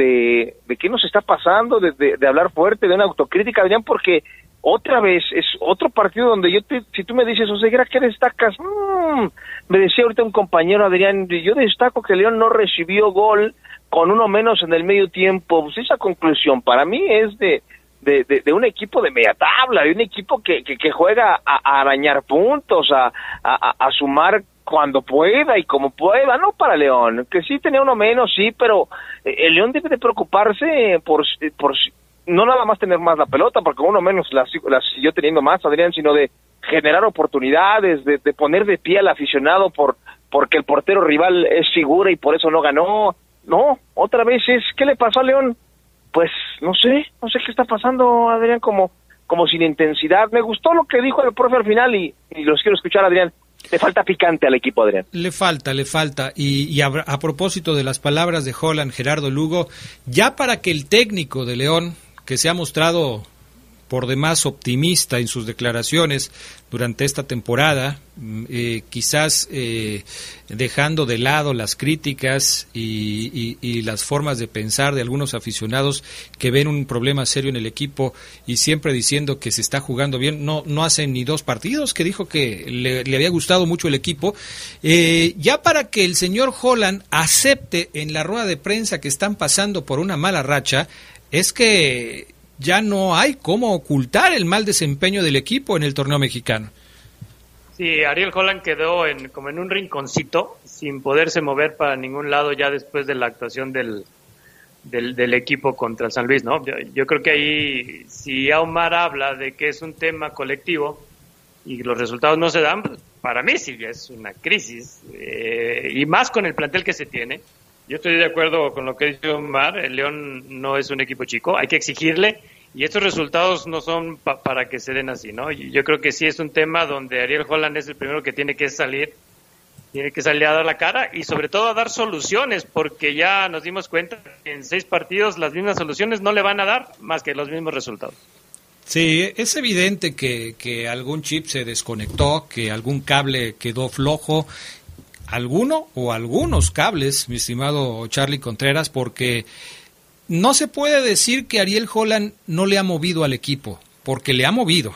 Speaker 7: de, qué nos está pasando, de, de hablar fuerte, de una autocrítica, Adrián, porque otra vez es otro partido donde yo te, si tú me dices, Oseguera, ¿qué destacas? Mm, me decía ahorita un compañero, Adrián, yo destaco que León no recibió gol con uno menos en el medio tiempo, pues esa conclusión para mí es de, de, de, un equipo de media tabla, de un equipo que, que, que juega a, a, arañar puntos, a, a, a, sumar cuando pueda y como pueda, no para León, que sí tenía uno menos, sí, pero el León debe de preocuparse por, por no nada más tener más la pelota, porque uno menos la, la siguió teniendo más, Adrián, sino de generar oportunidades, de, de poner de pie al aficionado por porque el portero rival es figura y por eso no ganó. No, otra vez es, ¿qué le pasó a León? Pues no sé, no sé qué está pasando, Adrián, como, como sin intensidad. Me gustó lo que dijo el profe al final y, y los quiero escuchar, Adrián. Le falta picante al equipo, Adrián.
Speaker 1: Le falta, le falta. Y, y a, a, propósito de las palabras de Holland, Gerardo Lugo, ya para que el técnico de León, que se ha mostrado por demás optimista en sus declaraciones durante esta temporada, eh, quizás eh, dejando de lado las críticas y, las formas de pensar de algunos aficionados que ven un problema serio en el equipo y siempre diciendo que se está jugando bien, no, no hacen ni dos partidos, que dijo que le, le había gustado mucho el equipo, eh, ya para que el señor Holland acepte en la rueda de prensa que están pasando por una mala racha, es que ya no hay cómo ocultar el mal desempeño del equipo en el torneo mexicano.
Speaker 6: Sí, Ariel Holland quedó en, como en un rinconcito, sin poderse mover para ningún lado ya después de la actuación del, del, equipo contra San Luis, ¿no? Yo, yo, creo que ahí, si Omar habla de que es un tema colectivo y los resultados no se dan, pues, para mí sí es una crisis, eh, y más con el plantel que se tiene, Yo estoy de acuerdo con lo que dice Omar. El León no es un equipo chico. Hay que exigirle. Y estos resultados no son para que se den así, ¿no? Yo creo que sí es un tema donde Ariel Holland es el primero que tiene que salir tiene que salir a dar la cara y sobre todo a dar soluciones, porque ya nos dimos cuenta que en seis partidos las mismas soluciones no le van a dar más que los mismos resultados.
Speaker 1: Sí, es evidente que, que algún chip se desconectó, que algún cable quedó flojo, alguno o algunos cables, mi estimado Charlie Contreras, porque no se puede decir que Ariel Holland no le ha movido al equipo, porque le ha movido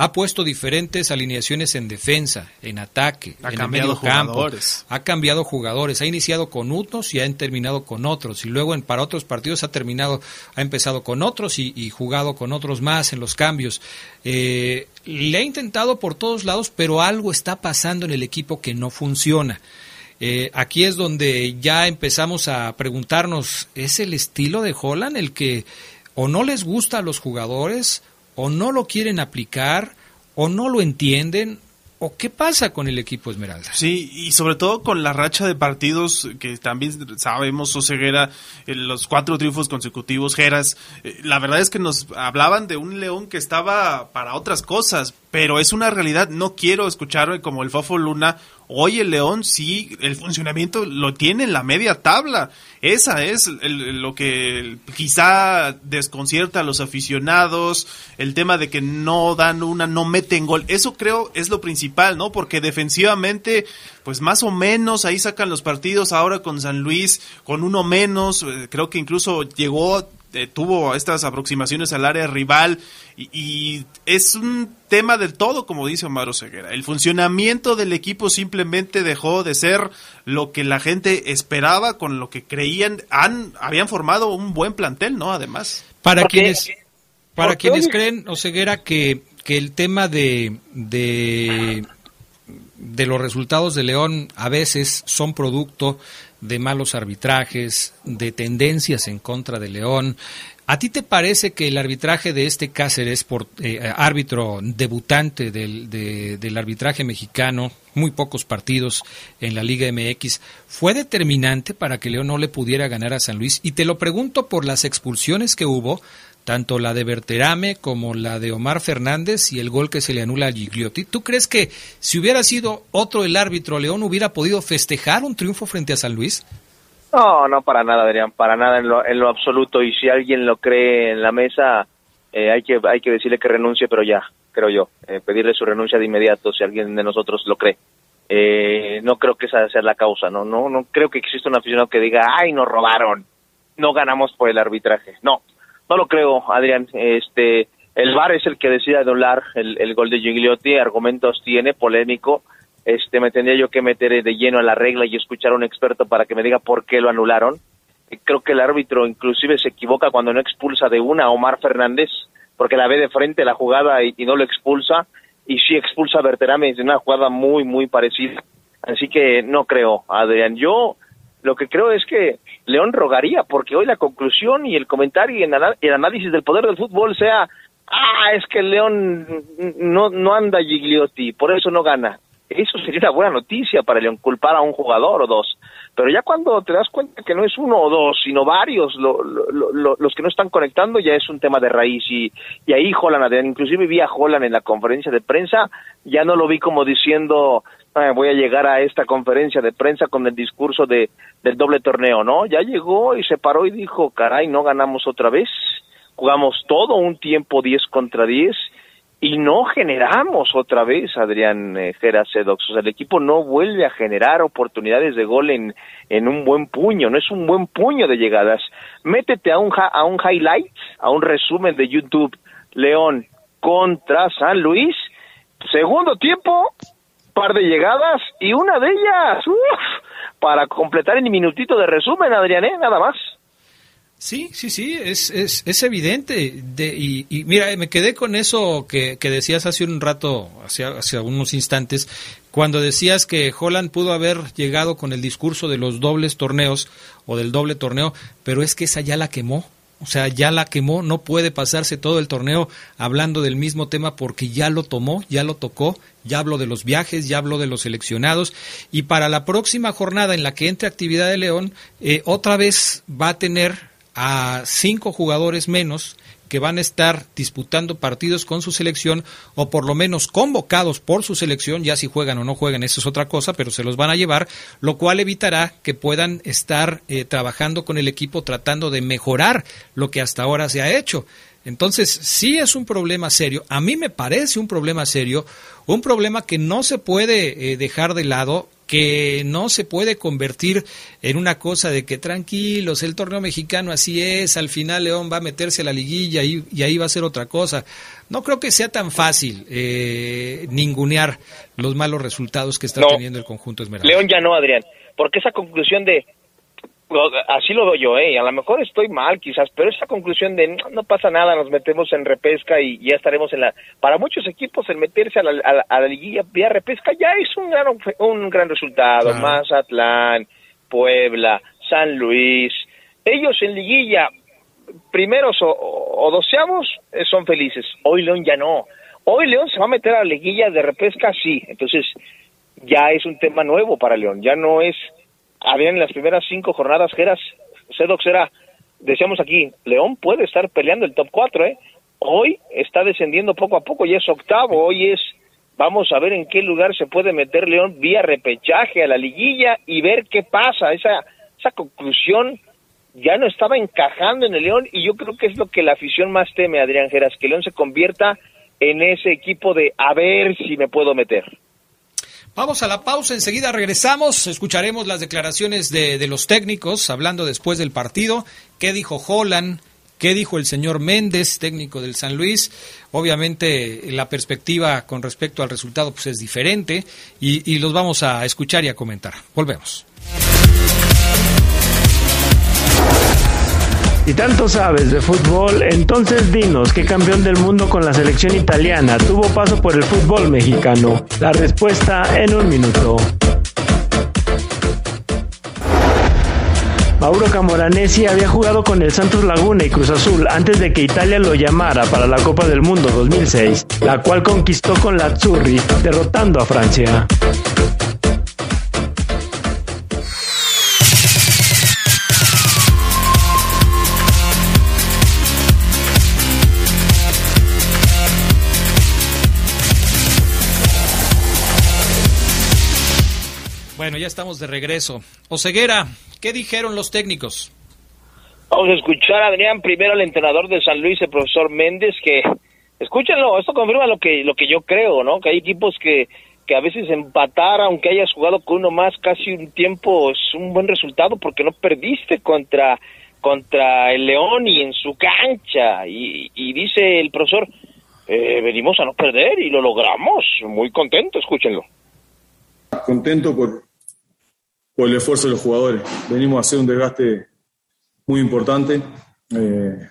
Speaker 1: ha puesto diferentes alineaciones en defensa, en ataque,
Speaker 2: ha
Speaker 1: en
Speaker 2: el
Speaker 1: medio
Speaker 2: jugadores.
Speaker 1: campo. Ha cambiado jugadores, ha iniciado con unos y ha terminado con otros. Y luego en, para otros partidos ha terminado, ha empezado con otros y, jugado con otros más en los cambios. Eh, le ha intentado por todos lados, pero algo está pasando en el equipo que no funciona. Eh, aquí es donde ya empezamos a preguntarnos, ¿es el estilo de Holland el que o no les gusta a los jugadores o no lo quieren aplicar, o no lo entienden, ¿O qué pasa con el equipo Esmeralda?
Speaker 2: Sí, y sobre todo con la racha de partidos que también sabemos, Oseguera, los cuatro triunfos consecutivos, Geras, eh, la verdad es que nos hablaban de un León que estaba para otras cosas, pero es una realidad, no quiero escuchar como el Fofo Luna, hoy el León sí, el funcionamiento lo tiene en la media tabla, esa es lo que quizá desconcierta a los aficionados, el tema de que no dan una, no meten gol, eso creo es lo principal ¿no? Porque defensivamente, pues más o menos ahí sacan los partidos ahora con San Luis, con uno menos, eh, creo que incluso llegó eh, tuvo estas aproximaciones al área rival y, es un tema del todo, como dice Omar Ceguera. El funcionamiento del equipo simplemente dejó de ser lo que la gente esperaba, con lo que creían, han, habían formado un buen plantel, ¿no? Además.
Speaker 1: Para quienes, para quienes creen, Oseguera, que que el tema de, de, los resultados de León a veces son producto de malos arbitrajes, de tendencias en contra de León. ¿A ti te parece que el arbitraje de este Cáceres, por, eh, árbitro debutante del, del arbitraje mexicano, muy pocos partidos en la Liga MX, fue determinante para que León no le pudiera ganar a San Luis? Y te lo pregunto por las expulsiones que hubo tanto la de Berterame como la de Omar Fernández y el gol que se le anula a Gigliotti. ¿Tú crees que si hubiera sido otro el árbitro, León hubiera podido festejar un triunfo frente a San Luis?
Speaker 7: No, no para nada, Adrián, para nada en lo, en lo absoluto. Y si alguien lo cree en la mesa, eh, hay, que, hay que decirle que renuncie, pero ya, creo yo. Eh, pedirle su renuncia de inmediato si alguien de nosotros lo cree. Eh, no creo que esa sea la causa, ¿no? No, no creo que exista un aficionado que diga, ay, nos robaron, no ganamos por el arbitraje. No, no lo creo, Adrián. Este, el VAR es el que decide anular el, gol de Gigliotti, argumentos tiene, polémico. Este, me tendría yo que meter de lleno a la regla y escuchar a un experto para que me diga por qué lo anularon. Creo que el árbitro inclusive se equivoca cuando no expulsa de una a Omar Fernández, porque la ve de frente la jugada y, no lo expulsa, y sí expulsa a Berterame de una jugada muy, muy parecida. Así que no creo, Adrián. Yo lo que creo es que León rogaría porque hoy la conclusión y el comentario y el análisis del poder del fútbol sea, ah, es que León no, no anda Gigliotti, por eso no gana. Eso sería una buena noticia para León, culpar a un jugador o dos. Pero ya cuando te das cuenta que no es uno o dos, sino varios los que no están conectando, ya es un tema de raíz. Y, y ahí Holland, inclusive vi a Holland en la conferencia de prensa, ya no lo vi como diciendo, voy a llegar a esta conferencia de prensa con el discurso de, del doble torneo, ¿no? Ya llegó y se paró y dijo, caray, no ganamos otra vez, jugamos todo un tiempo 10 contra 10 y no generamos otra vez, Adrián eh, Gerasedox. O sea, el equipo no vuelve a generar oportunidades de gol en, en un buen puño, no es un buen puño de llegadas. Métete a un, a un highlight, a un resumen de YouTube, León contra San Luis, segundo tiempo, par de llegadas y una de ellas, para completar el minutito de resumen, Adrián, ¿eh? nada más.
Speaker 1: Sí, sí, sí, es, es, es evidente. De, y, y, mira, me quedé con eso que, que decías hace un rato, hace, hace unos instantes, cuando decías que Holland pudo haber llegado con el discurso de los dobles torneos o del doble torneo, pero es que esa ya la quemó. O sea, ya la quemó, no puede pasarse todo el torneo hablando del mismo tema porque ya lo tomó, ya lo tocó, ya habló de los viajes, ya habló de los seleccionados. Y para la próxima jornada en la que entre actividad de León, eh, otra vez va a tener a cinco jugadores menos que van a estar disputando partidos con su selección o por lo menos convocados por su selección, ya si juegan o no juegan, eso es otra cosa, pero se los van a llevar, lo cual evitará que puedan estar eh, trabajando con el equipo tratando de mejorar lo que hasta ahora se ha hecho. Entonces, sí es un problema serio, a mí me parece un problema serio, un problema que no se puede eh, dejar de lado que no se puede convertir en una cosa de que tranquilos, el torneo mexicano así es, al final León va a meterse a la liguilla y, y ahí va a ser otra cosa. No creo que sea tan fácil eh, ningunear los malos resultados que está teniendo el conjunto Esmeralda.
Speaker 7: León ya no, Adrián, porque esa conclusión de así lo doy yo, ¿eh? A lo mejor estoy mal, quizás, pero esa conclusión de no, pasa nada, nos metemos en repesca y ya estaremos en la. Para muchos equipos, el meterse a la, a la, liguilla vía repesca ya es un gran, un gran resultado. Mazatlán, Puebla, San Luis. Ellos en liguilla, primeros o, o doceavos, eh, son felices. Hoy León ya no. Hoy León se va a meter a la liguilla de repesca, sí. Entonces, ya es un tema nuevo para León. Ya no es habían las primeras cinco jornadas, Geras, Sedox era, decíamos aquí, León puede estar peleando el top 4, ¿eh? Hoy está descendiendo poco a poco, y es octavo, hoy es, vamos a ver en qué lugar se puede meter León vía repechaje a la liguilla y ver qué pasa, esa, esa conclusión ya no estaba encajando en el León y yo creo que es lo que la afición más teme, Adrián Geras, que León se convierta en ese equipo de a ver si me puedo meter.
Speaker 1: Vamos a la pausa, enseguida regresamos, escucharemos las declaraciones de, los técnicos hablando después del partido, qué dijo Holland, qué dijo el señor Méndez, técnico del San Luis. Obviamente la perspectiva con respecto al resultado pues, es diferente y los vamos a escuchar y a comentar. Volvemos.
Speaker 4: Si tanto sabes de fútbol, entonces dinos qué campeón del mundo con la selección italiana tuvo paso por el fútbol mexicano. La respuesta en un minuto. Mauro Camoranesi había jugado con el Santos Laguna y Cruz Azul antes de que Italia lo llamara para la Copa del Mundo 2006, la cual conquistó con la Azzurri, derrotando a Francia.
Speaker 1: Ya estamos de regreso. Oseguera, ¿qué dijeron los técnicos?
Speaker 7: Vamos a escuchar, Adrián, primero al entrenador de San Luis, el profesor Méndez, que, escúchenlo, esto confirma lo que, lo que yo creo, ¿no? Que hay equipos que, que a veces empatar, aunque hayas jugado con uno más casi un tiempo, es un buen resultado porque no perdiste contra, contra el León y en su cancha. Y, y dice el profesor, eh, venimos a no perder y lo logramos. Muy contento, escúchenlo.
Speaker 8: Contento por, por el esfuerzo de los jugadores. Venimos a hacer un desgaste muy importante eh,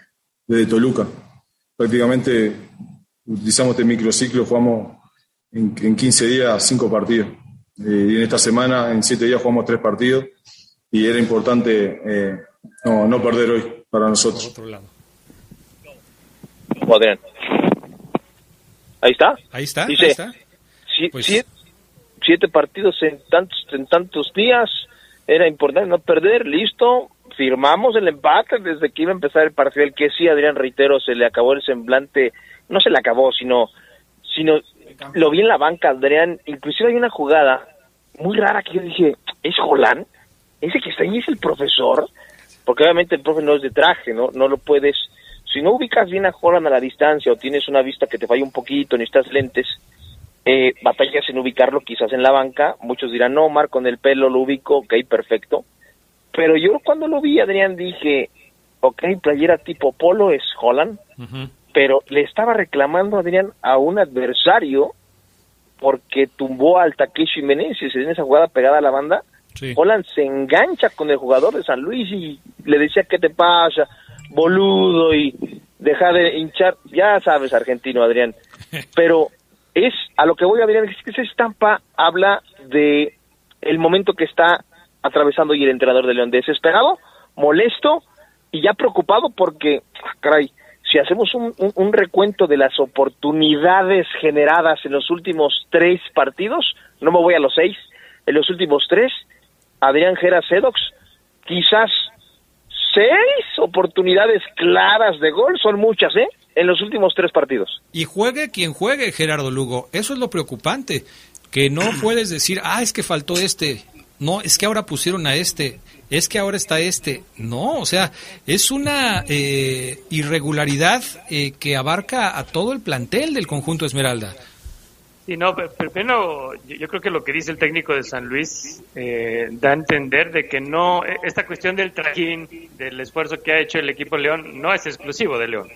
Speaker 8: desde Toluca. Prácticamente utilizamos este microciclo, jugamos en, en 15 días cinco partidos. Eh, y en esta semana, en 7 días, jugamos tres partidos. Y era importante eh, no, no, perder hoy para nosotros. Otro lado.
Speaker 7: Ahí está.
Speaker 1: Ahí está. Dice, ahí está.
Speaker 7: Sí, pues, siete partidos en tantos, en tantos días, era importante no perder, listo, firmamos el empate desde que iba a empezar el partido, el que sí, Adrián, reitero, se le acabó el semblante, no se le acabó, sino, sino lo vi en la banca, Adrián, inclusive hay una jugada muy rara que yo dije, ¿es Jolán? ¿Ese que está ahí es el profesor? Porque obviamente el profe no es de traje, ¿no? No lo puedes, si no ubicas bien a Holland a la distancia o tienes una vista que te falla un poquito, necesitas lentes, eh, batallas en ubicarlo quizás en la banca, muchos dirán, no, Omar, con el pelo lo ubico, ok, perfecto, pero yo cuando lo vi, Adrián, dije, ok, playera tipo polo es Holland, pero le estaba reclamando, Adrián, a un adversario porque tumbó al Takeshi Meneses en esa jugada pegada a la banda, Holland se engancha con el jugador de San Luis y le decía, ¿qué te pasa? Boludo y deja de hinchar, ya sabes, argentino, Adrián, pero es a lo que voy a ver es que esa estampa habla de el momento que está atravesando y el entrenador de León desesperado, molesto y ya preocupado porque, ah, caray, si hacemos un, un, un recuento de las oportunidades generadas en los últimos tres partidos, no me voy a los seis, en los últimos tres, Adrián Gera Sedox, quizás seis oportunidades claras de gol, son muchas, ¿eh? En los últimos tres partidos.
Speaker 1: Y juegue quien juegue, Gerardo Lugo. Eso es lo preocupante. Que no puedes decir, ah, es que faltó este. No, es que ahora pusieron a este. Es que ahora está este. No, o sea, es una eh, irregularidad eh, que abarca a todo el plantel del conjunto Esmeralda.
Speaker 6: Sí, no, pero primero yo, yo creo que lo que dice el técnico de San Luis eh, da a entender de que no, esta cuestión del trajín, del esfuerzo que ha hecho el equipo León, no es exclusivo de León.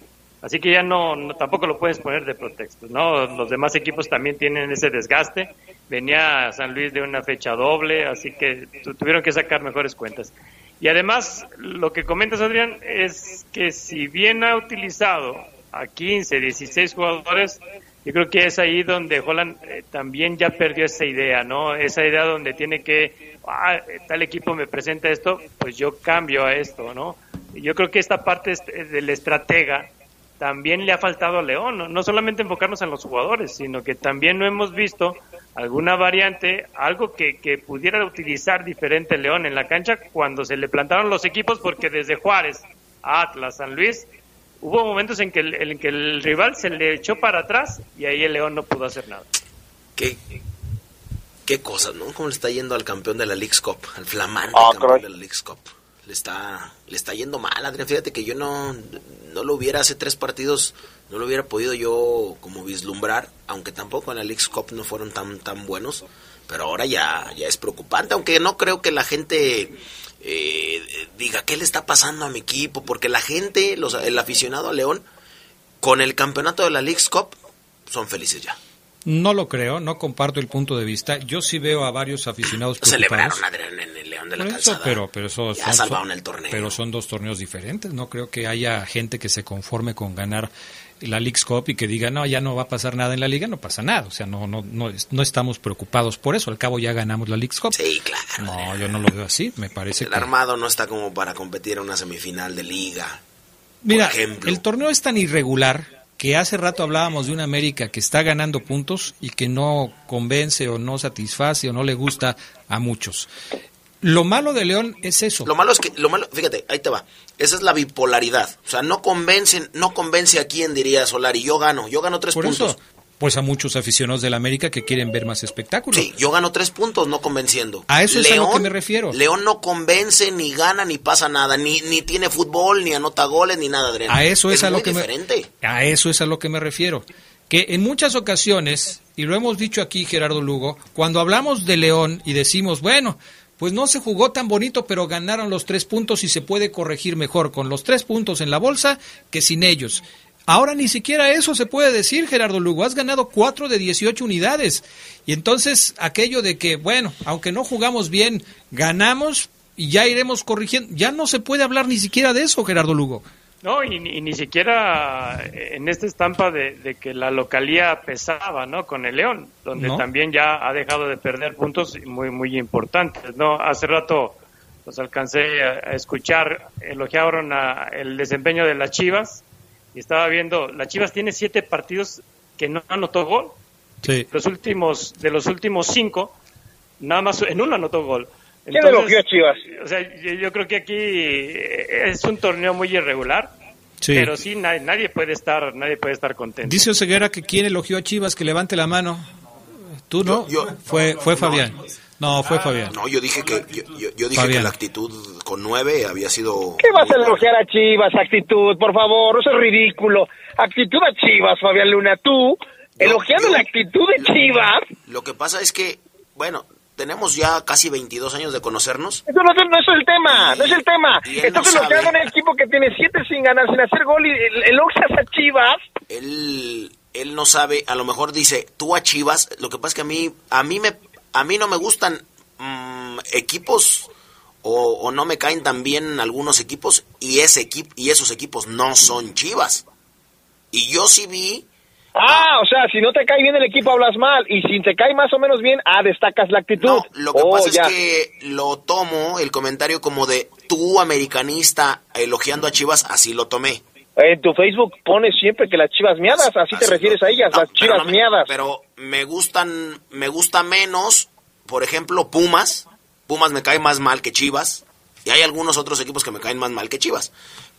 Speaker 6: Así que ya no, no- tampoco lo puedes poner de pretexto, ¿no? Los demás equipos también tienen ese desgaste. Venía San Luis de una fecha doble, así que tu- tuvieron que sacar mejores cuentas. Y además, lo que comentas, Adrián, es que si bien ha utilizado a 15, 16 jugadores, yo creo que es ahí donde Holland eh, también ya perdió esa idea, ¿no? Esa idea donde tiene que, ah, tal equipo me presenta esto, pues yo cambio a esto, ¿no? Yo creo que esta parte est- del estratega también le ha faltado a León, ¿no? no solamente enfocarnos en los jugadores, sino que también no hemos visto alguna variante, algo que, que pudiera utilizar diferente León en la cancha cuando se le plantaron los equipos, porque desde Juárez, Atlas, San Luis, hubo momentos en que el, en que el rival se le echó para atrás y ahí el León no pudo hacer nada.
Speaker 3: ¿Qué, qué cosas, ¿no? ¿Cómo le está yendo al campeón de la League's Cup? Al flamante
Speaker 7: Ah,
Speaker 3: campeón de la League's Cup. Le está, le está yendo mal, Adrián. Fíjate que yo no, no lo hubiera hace tres partidos, no lo hubiera podido yo como vislumbrar, aunque tampoco en la League's Cup no fueron tan, tan buenos. Pero ahora ya, ya es preocupante, aunque no creo que la gente eh, diga qué le está pasando a mi equipo, porque la gente, los, el aficionado a León, con el campeonato de la League's Cup, son felices ya.
Speaker 1: No lo creo, no comparto el punto de vista. Yo sí veo a varios aficionados preocupados.
Speaker 3: Celebraron Adrián en de la
Speaker 1: Por eso,
Speaker 3: Calzada.
Speaker 1: pero, pero eso
Speaker 3: Ya
Speaker 1: son-
Speaker 3: salvaron el torneo.
Speaker 1: Pero son dos torneos diferentes. No creo que haya gente que se conforme con ganar la League's Cup y que diga, no, ya no va a pasar nada en la liga. No pasa nada. O sea, no, no, no, es- no estamos preocupados por eso. Al cabo ya ganamos la League's Cup.
Speaker 3: Sí, claro.
Speaker 1: No, yo no lo veo así. Me parece
Speaker 3: El
Speaker 1: que...
Speaker 3: armado no está como para competir en una semifinal de liga.
Speaker 1: Mira,
Speaker 3: ejemplo.
Speaker 1: el torneo es tan irregular que hace rato hablábamos de una América que está ganando puntos y que no convence o no satisface o no le gusta a muchos. Lo malo de León es eso.
Speaker 3: Lo malo es que, lo malo, fíjate, ahí te va. Esa es la bipolaridad. O sea, no convencen, no convence a quién diría Solari. Yo gano, yo gano tres
Speaker 1: Por
Speaker 3: puntos.
Speaker 1: eso, pues a muchos aficionados del América que quieren ver más espectáculo.
Speaker 3: Sí, yo gano tres puntos, no convenciendo.
Speaker 1: A eso es a lo que me refiero.
Speaker 3: León no convence, ni gana, ni pasa nada. Ni, ni tiene fútbol, ni anota goles, ni nada, Adrián.
Speaker 1: A eso es, a lo que
Speaker 3: diferente.
Speaker 1: me a eso es a lo que me refiero. Que en muchas ocasiones, y lo hemos dicho aquí Gerardo Lugo, cuando hablamos de León y decimos, bueno, pues no se jugó tan bonito, pero ganaron los tres puntos y se puede corregir mejor con los tres puntos en la bolsa que sin ellos. Ahora ni siquiera eso se puede decir, Gerardo Lugo. Has ganado cuatro de 18 unidades. Y entonces aquello de que, bueno, aunque no jugamos bien, ganamos y ya iremos corrigiendo. Ya no se puede hablar ni siquiera de eso, Gerardo Lugo.
Speaker 6: No, y, ni- y ni siquiera en esta estampa de, de que la localía pesaba, ¿no? Con el León, donde
Speaker 1: No.
Speaker 6: también ya ha dejado de perder puntos muy, muy importantes, ¿no? Hace rato los alcancé a, a escuchar, elogiaron a el desempeño de las Chivas y estaba viendo, las Chivas tiene siete partidos que no anotó gol.
Speaker 1: Sí.
Speaker 6: Los últimos, de los últimos cinco, nada más en uno anotó gol.
Speaker 7: ¿Quién elogió a Chivas?
Speaker 6: O sea, yo, yo creo que aquí eh, es un torneo muy irregular,
Speaker 1: Sí.
Speaker 6: pero sí nadie, nadie puede estar nadie puede estar contento.
Speaker 1: Dice Oseguera que quien elogió a Chivas que levante la mano. ¿Tú no?
Speaker 3: Yo-
Speaker 1: fue fue
Speaker 3: no.
Speaker 1: Fabián. No, fue Fabián.
Speaker 3: No, yo dije que yo, yo- yo dije
Speaker 1: Fabián.
Speaker 3: que la actitud con nueve había sido.
Speaker 7: ¿Qué vas a elogiar a Chivas? Actitud, por favor, eso es ridículo. Actitud a Chivas, Fabián Luna. Tú, elogiando
Speaker 3: yo-
Speaker 7: la actitud de Chivas,
Speaker 3: Lo que pasa es que, bueno, tenemos ya casi 22 años de conocernos.
Speaker 7: eso no, es- no es el tema, no es el tema. Estás
Speaker 3: no
Speaker 7: elogiando a
Speaker 3: sabe.
Speaker 7: un equipo que tiene siete sin ganar, sin hacer gol y el- elogias a Chivas.
Speaker 3: Él, él no sabe, a lo mejor dice, tú a Chivas, lo que pasa es que a mí, a mí me, a mí no me gustan mm, equipos o, o no me caen tan bien algunos equipos y ese equipo y esos equipos no son Chivas. Y yo sí vi
Speaker 7: Ah, o sea, si no te cae bien el equipo hablas mal y si te cae más o menos bien, ah, destacas la actitud.
Speaker 3: No, lo que
Speaker 7: Oh,
Speaker 3: pasa
Speaker 7: ya.
Speaker 3: es que lo tomo, el comentario como de tú, americanista, elogiando a Chivas, así lo tomé.
Speaker 7: En tu Facebook pones siempre que las chivas miadas, así te refieres a ellas,
Speaker 3: No,
Speaker 7: las
Speaker 3: pero
Speaker 7: chivas
Speaker 3: no me-
Speaker 7: miadas.
Speaker 3: Pero me gustan, me gusta menos, por ejemplo, Pumas. Pumas me cae más mal que Chivas. Y hay algunos otros equipos que me caen más mal que Chivas.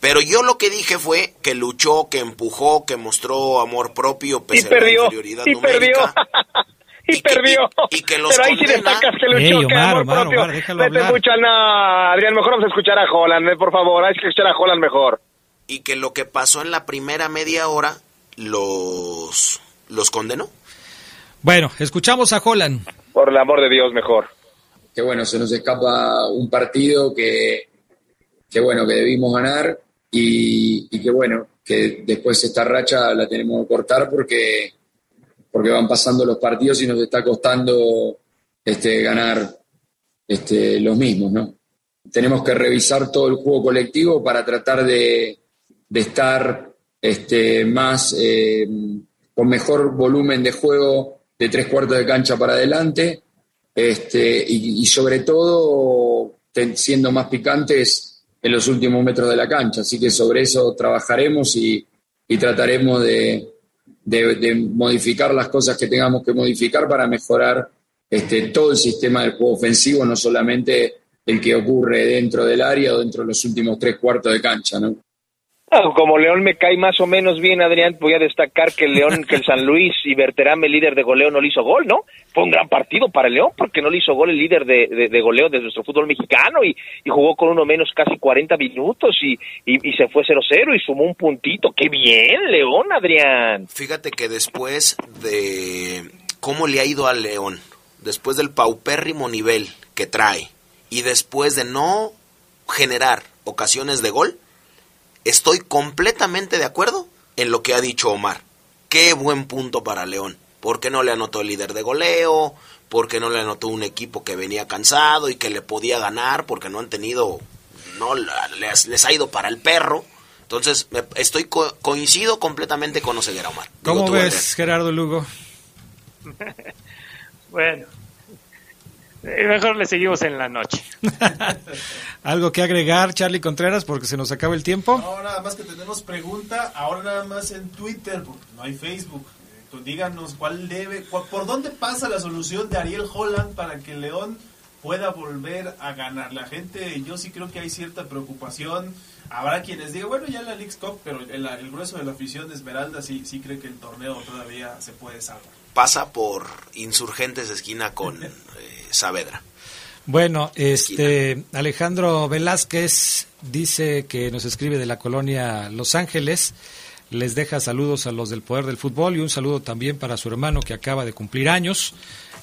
Speaker 3: Pero yo lo que dije fue que luchó, que empujó, que mostró amor propio
Speaker 7: Y
Speaker 3: pese a la
Speaker 7: perdió,
Speaker 3: inferioridad
Speaker 7: y perdió.
Speaker 3: numérica.
Speaker 7: y,
Speaker 3: Y que-
Speaker 7: perdió.
Speaker 3: y- y que los
Speaker 7: Pero ahí sí destacas que luchó,
Speaker 1: Ey,
Speaker 7: que
Speaker 1: Omar,
Speaker 7: amor
Speaker 1: Omar,
Speaker 7: propio.
Speaker 1: Omar, déjalo
Speaker 7: Vete
Speaker 1: hablar.
Speaker 7: mucho al Adrián, mejor vamos a escuchar a Holland, eh, por favor, hay que escuchar a Holland mejor.
Speaker 3: Y que lo que pasó en la primera media hora los, los condenó.
Speaker 1: Bueno, escuchamos a Holland.
Speaker 7: Por el amor de Dios, mejor.
Speaker 9: que bueno, se nos escapa un partido que, que bueno, que debimos ganar y, que bueno, que después esta racha la tenemos que cortar porque, porque van pasando los partidos y nos está costando este, ganar este, los mismos, ¿no? Tenemos que revisar todo el juego colectivo para tratar de, de estar este, más eh, con mejor volumen de juego de tres cuartos de cancha para adelante este, y, sobre todo siendo más picantes en los últimos metros de la cancha. Así que sobre eso trabajaremos y, y trataremos de, de- modificar las cosas que tengamos que modificar para mejorar este, todo el sistema del juego ofensivo, no solamente el que ocurre dentro del área o dentro de los últimos tres cuartos de cancha. ¿no?
Speaker 7: Como León me cae más o menos bien, Adrián, voy a destacar que el León, que el San Luis y Berterame, líder de goleo, no le hizo gol, ¿no? Fue un gran partido para León porque no le hizo gol el líder de, de- goleo de nuestro fútbol mexicano y, jugó con uno menos casi 40 minutos y, y, y se fue 0-0 y sumó un puntito. ¡Qué bien, León, Adrián!
Speaker 3: Fíjate que después de cómo le ha ido al León, después del paupérrimo nivel que trae y después de no generar ocasiones de gol, estoy completamente de acuerdo en lo que ha dicho Omar. Qué buen punto para León. ¿Por qué no le anotó el líder de goleo? ¿Por qué no le anotó un equipo que venía cansado y que le podía ganar? Porque no han tenido, no les, les ha ido para el perro. Entonces, me- estoy co- coincido completamente con Oseguera, Omar. Digo
Speaker 1: ¿Cómo ves, Gerardo Lugo?
Speaker 6: Bueno, mejor le seguimos en la noche.
Speaker 1: ¿Algo que agregar, Charlie Contreras, porque se nos acaba el tiempo?
Speaker 2: No, nada más que tenemos pregunta, ahora nada más en Twitter, porque no hay Facebook. Eh, tú díganos cuál debe, cuál- por dónde pasa la solución de Ariel Holland para que León pueda volver a ganar. La gente, yo sí creo que hay cierta preocupación. Habrá quienes digan, bueno, ya la League's Cup, pero el, el grueso de la afición de Esmeralda sí, sí cree que el torneo todavía se puede salvar.
Speaker 3: Pasa por Insurgentes esquina con eh, Saavedra.
Speaker 1: Bueno, este Alejandro Velázquez dice que nos escribe de la colonia Los Ángeles. Les deja saludos a los del Poder del Fútbol y un saludo también para su hermano que acaba de cumplir años.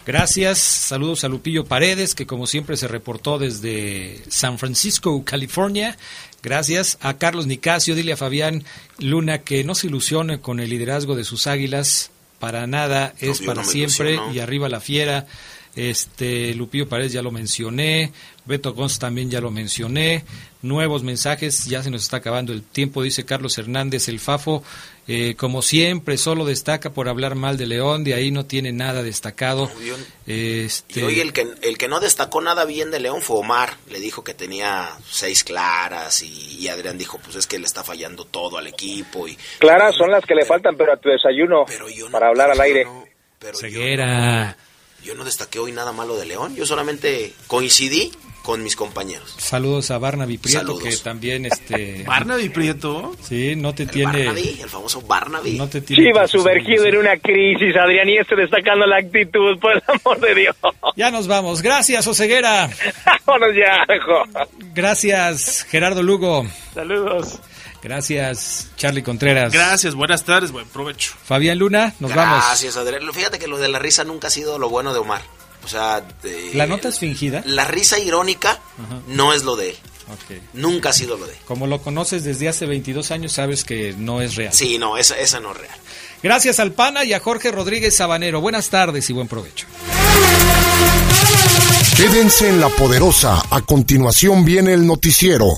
Speaker 1: Gracias. Saludos a Lupillo Paredes, que como siempre se reportó desde San Francisco, California. Gracias a Carlos Nicasio, dile a Fabián Luna que no se ilusione con el liderazgo de sus águilas. Para nada, es para
Speaker 3: no
Speaker 1: siempre
Speaker 3: ilusiono.
Speaker 1: y arriba la fiera. Este Lupillo Paredes ya lo mencioné, Beto Gons también ya lo mencioné. Nuevos mensajes, ya se nos está acabando el tiempo, dice Carlos Hernández, el Fafo, eh, como siempre, solo destaca por hablar mal de León, de ahí no tiene nada destacado.
Speaker 3: Yo-
Speaker 1: Este,
Speaker 3: Y hoy el que, el que no destacó nada bien de León fue Omar. Le dijo que tenía seis claras y, y Adrián dijo, pues es que le está fallando todo al equipo. y
Speaker 7: Claras son las que le faltan, pero a tu desayuno,
Speaker 3: yo no-
Speaker 7: para hablar al aire.
Speaker 3: no- pero yo
Speaker 1: Ceguera.
Speaker 3: Yo no destaqué hoy nada malo de León. Yo solamente coincidí con mis compañeros.
Speaker 1: Saludos a Barnaby Prieto,
Speaker 3: Saludos.
Speaker 1: que también, este...
Speaker 2: Barnaby Prieto.
Speaker 1: Sí, no te
Speaker 3: El
Speaker 1: tiene...
Speaker 3: Barnaby, el famoso Barnaby.
Speaker 1: No te tiene
Speaker 7: Chivas sumergido en
Speaker 1: amigos,
Speaker 7: una crisis, Adrián, y este destacando la actitud, por el amor de Dios.
Speaker 1: ¿eh? Ya nos vamos. Gracias, Oseguera.
Speaker 7: Vámonos ya, hijo.
Speaker 1: Gracias, Gerardo Lugo.
Speaker 6: Saludos.
Speaker 1: Gracias, Charlie Contreras.
Speaker 2: Gracias, buenas tardes, buen provecho.
Speaker 1: Fabián Luna, nos vamos.
Speaker 3: Gracias, Adrián. Fíjate que lo de la risa nunca ha sido lo bueno de Omar. O sea, de-
Speaker 1: ¿La nota es fingida?
Speaker 3: la risa irónica no es lo de él.
Speaker 1: Ok.
Speaker 3: Nunca ha sido lo de él.
Speaker 1: Como lo conoces desde hace 22 años, sabes que no es real.
Speaker 3: Sí, no, esa, esa no es real.
Speaker 1: Gracias al PANA y a Jorge Rodríguez Sabanero. Buenas tardes y buen provecho.
Speaker 10: Quédense en la poderosa. A continuación viene el noticiero.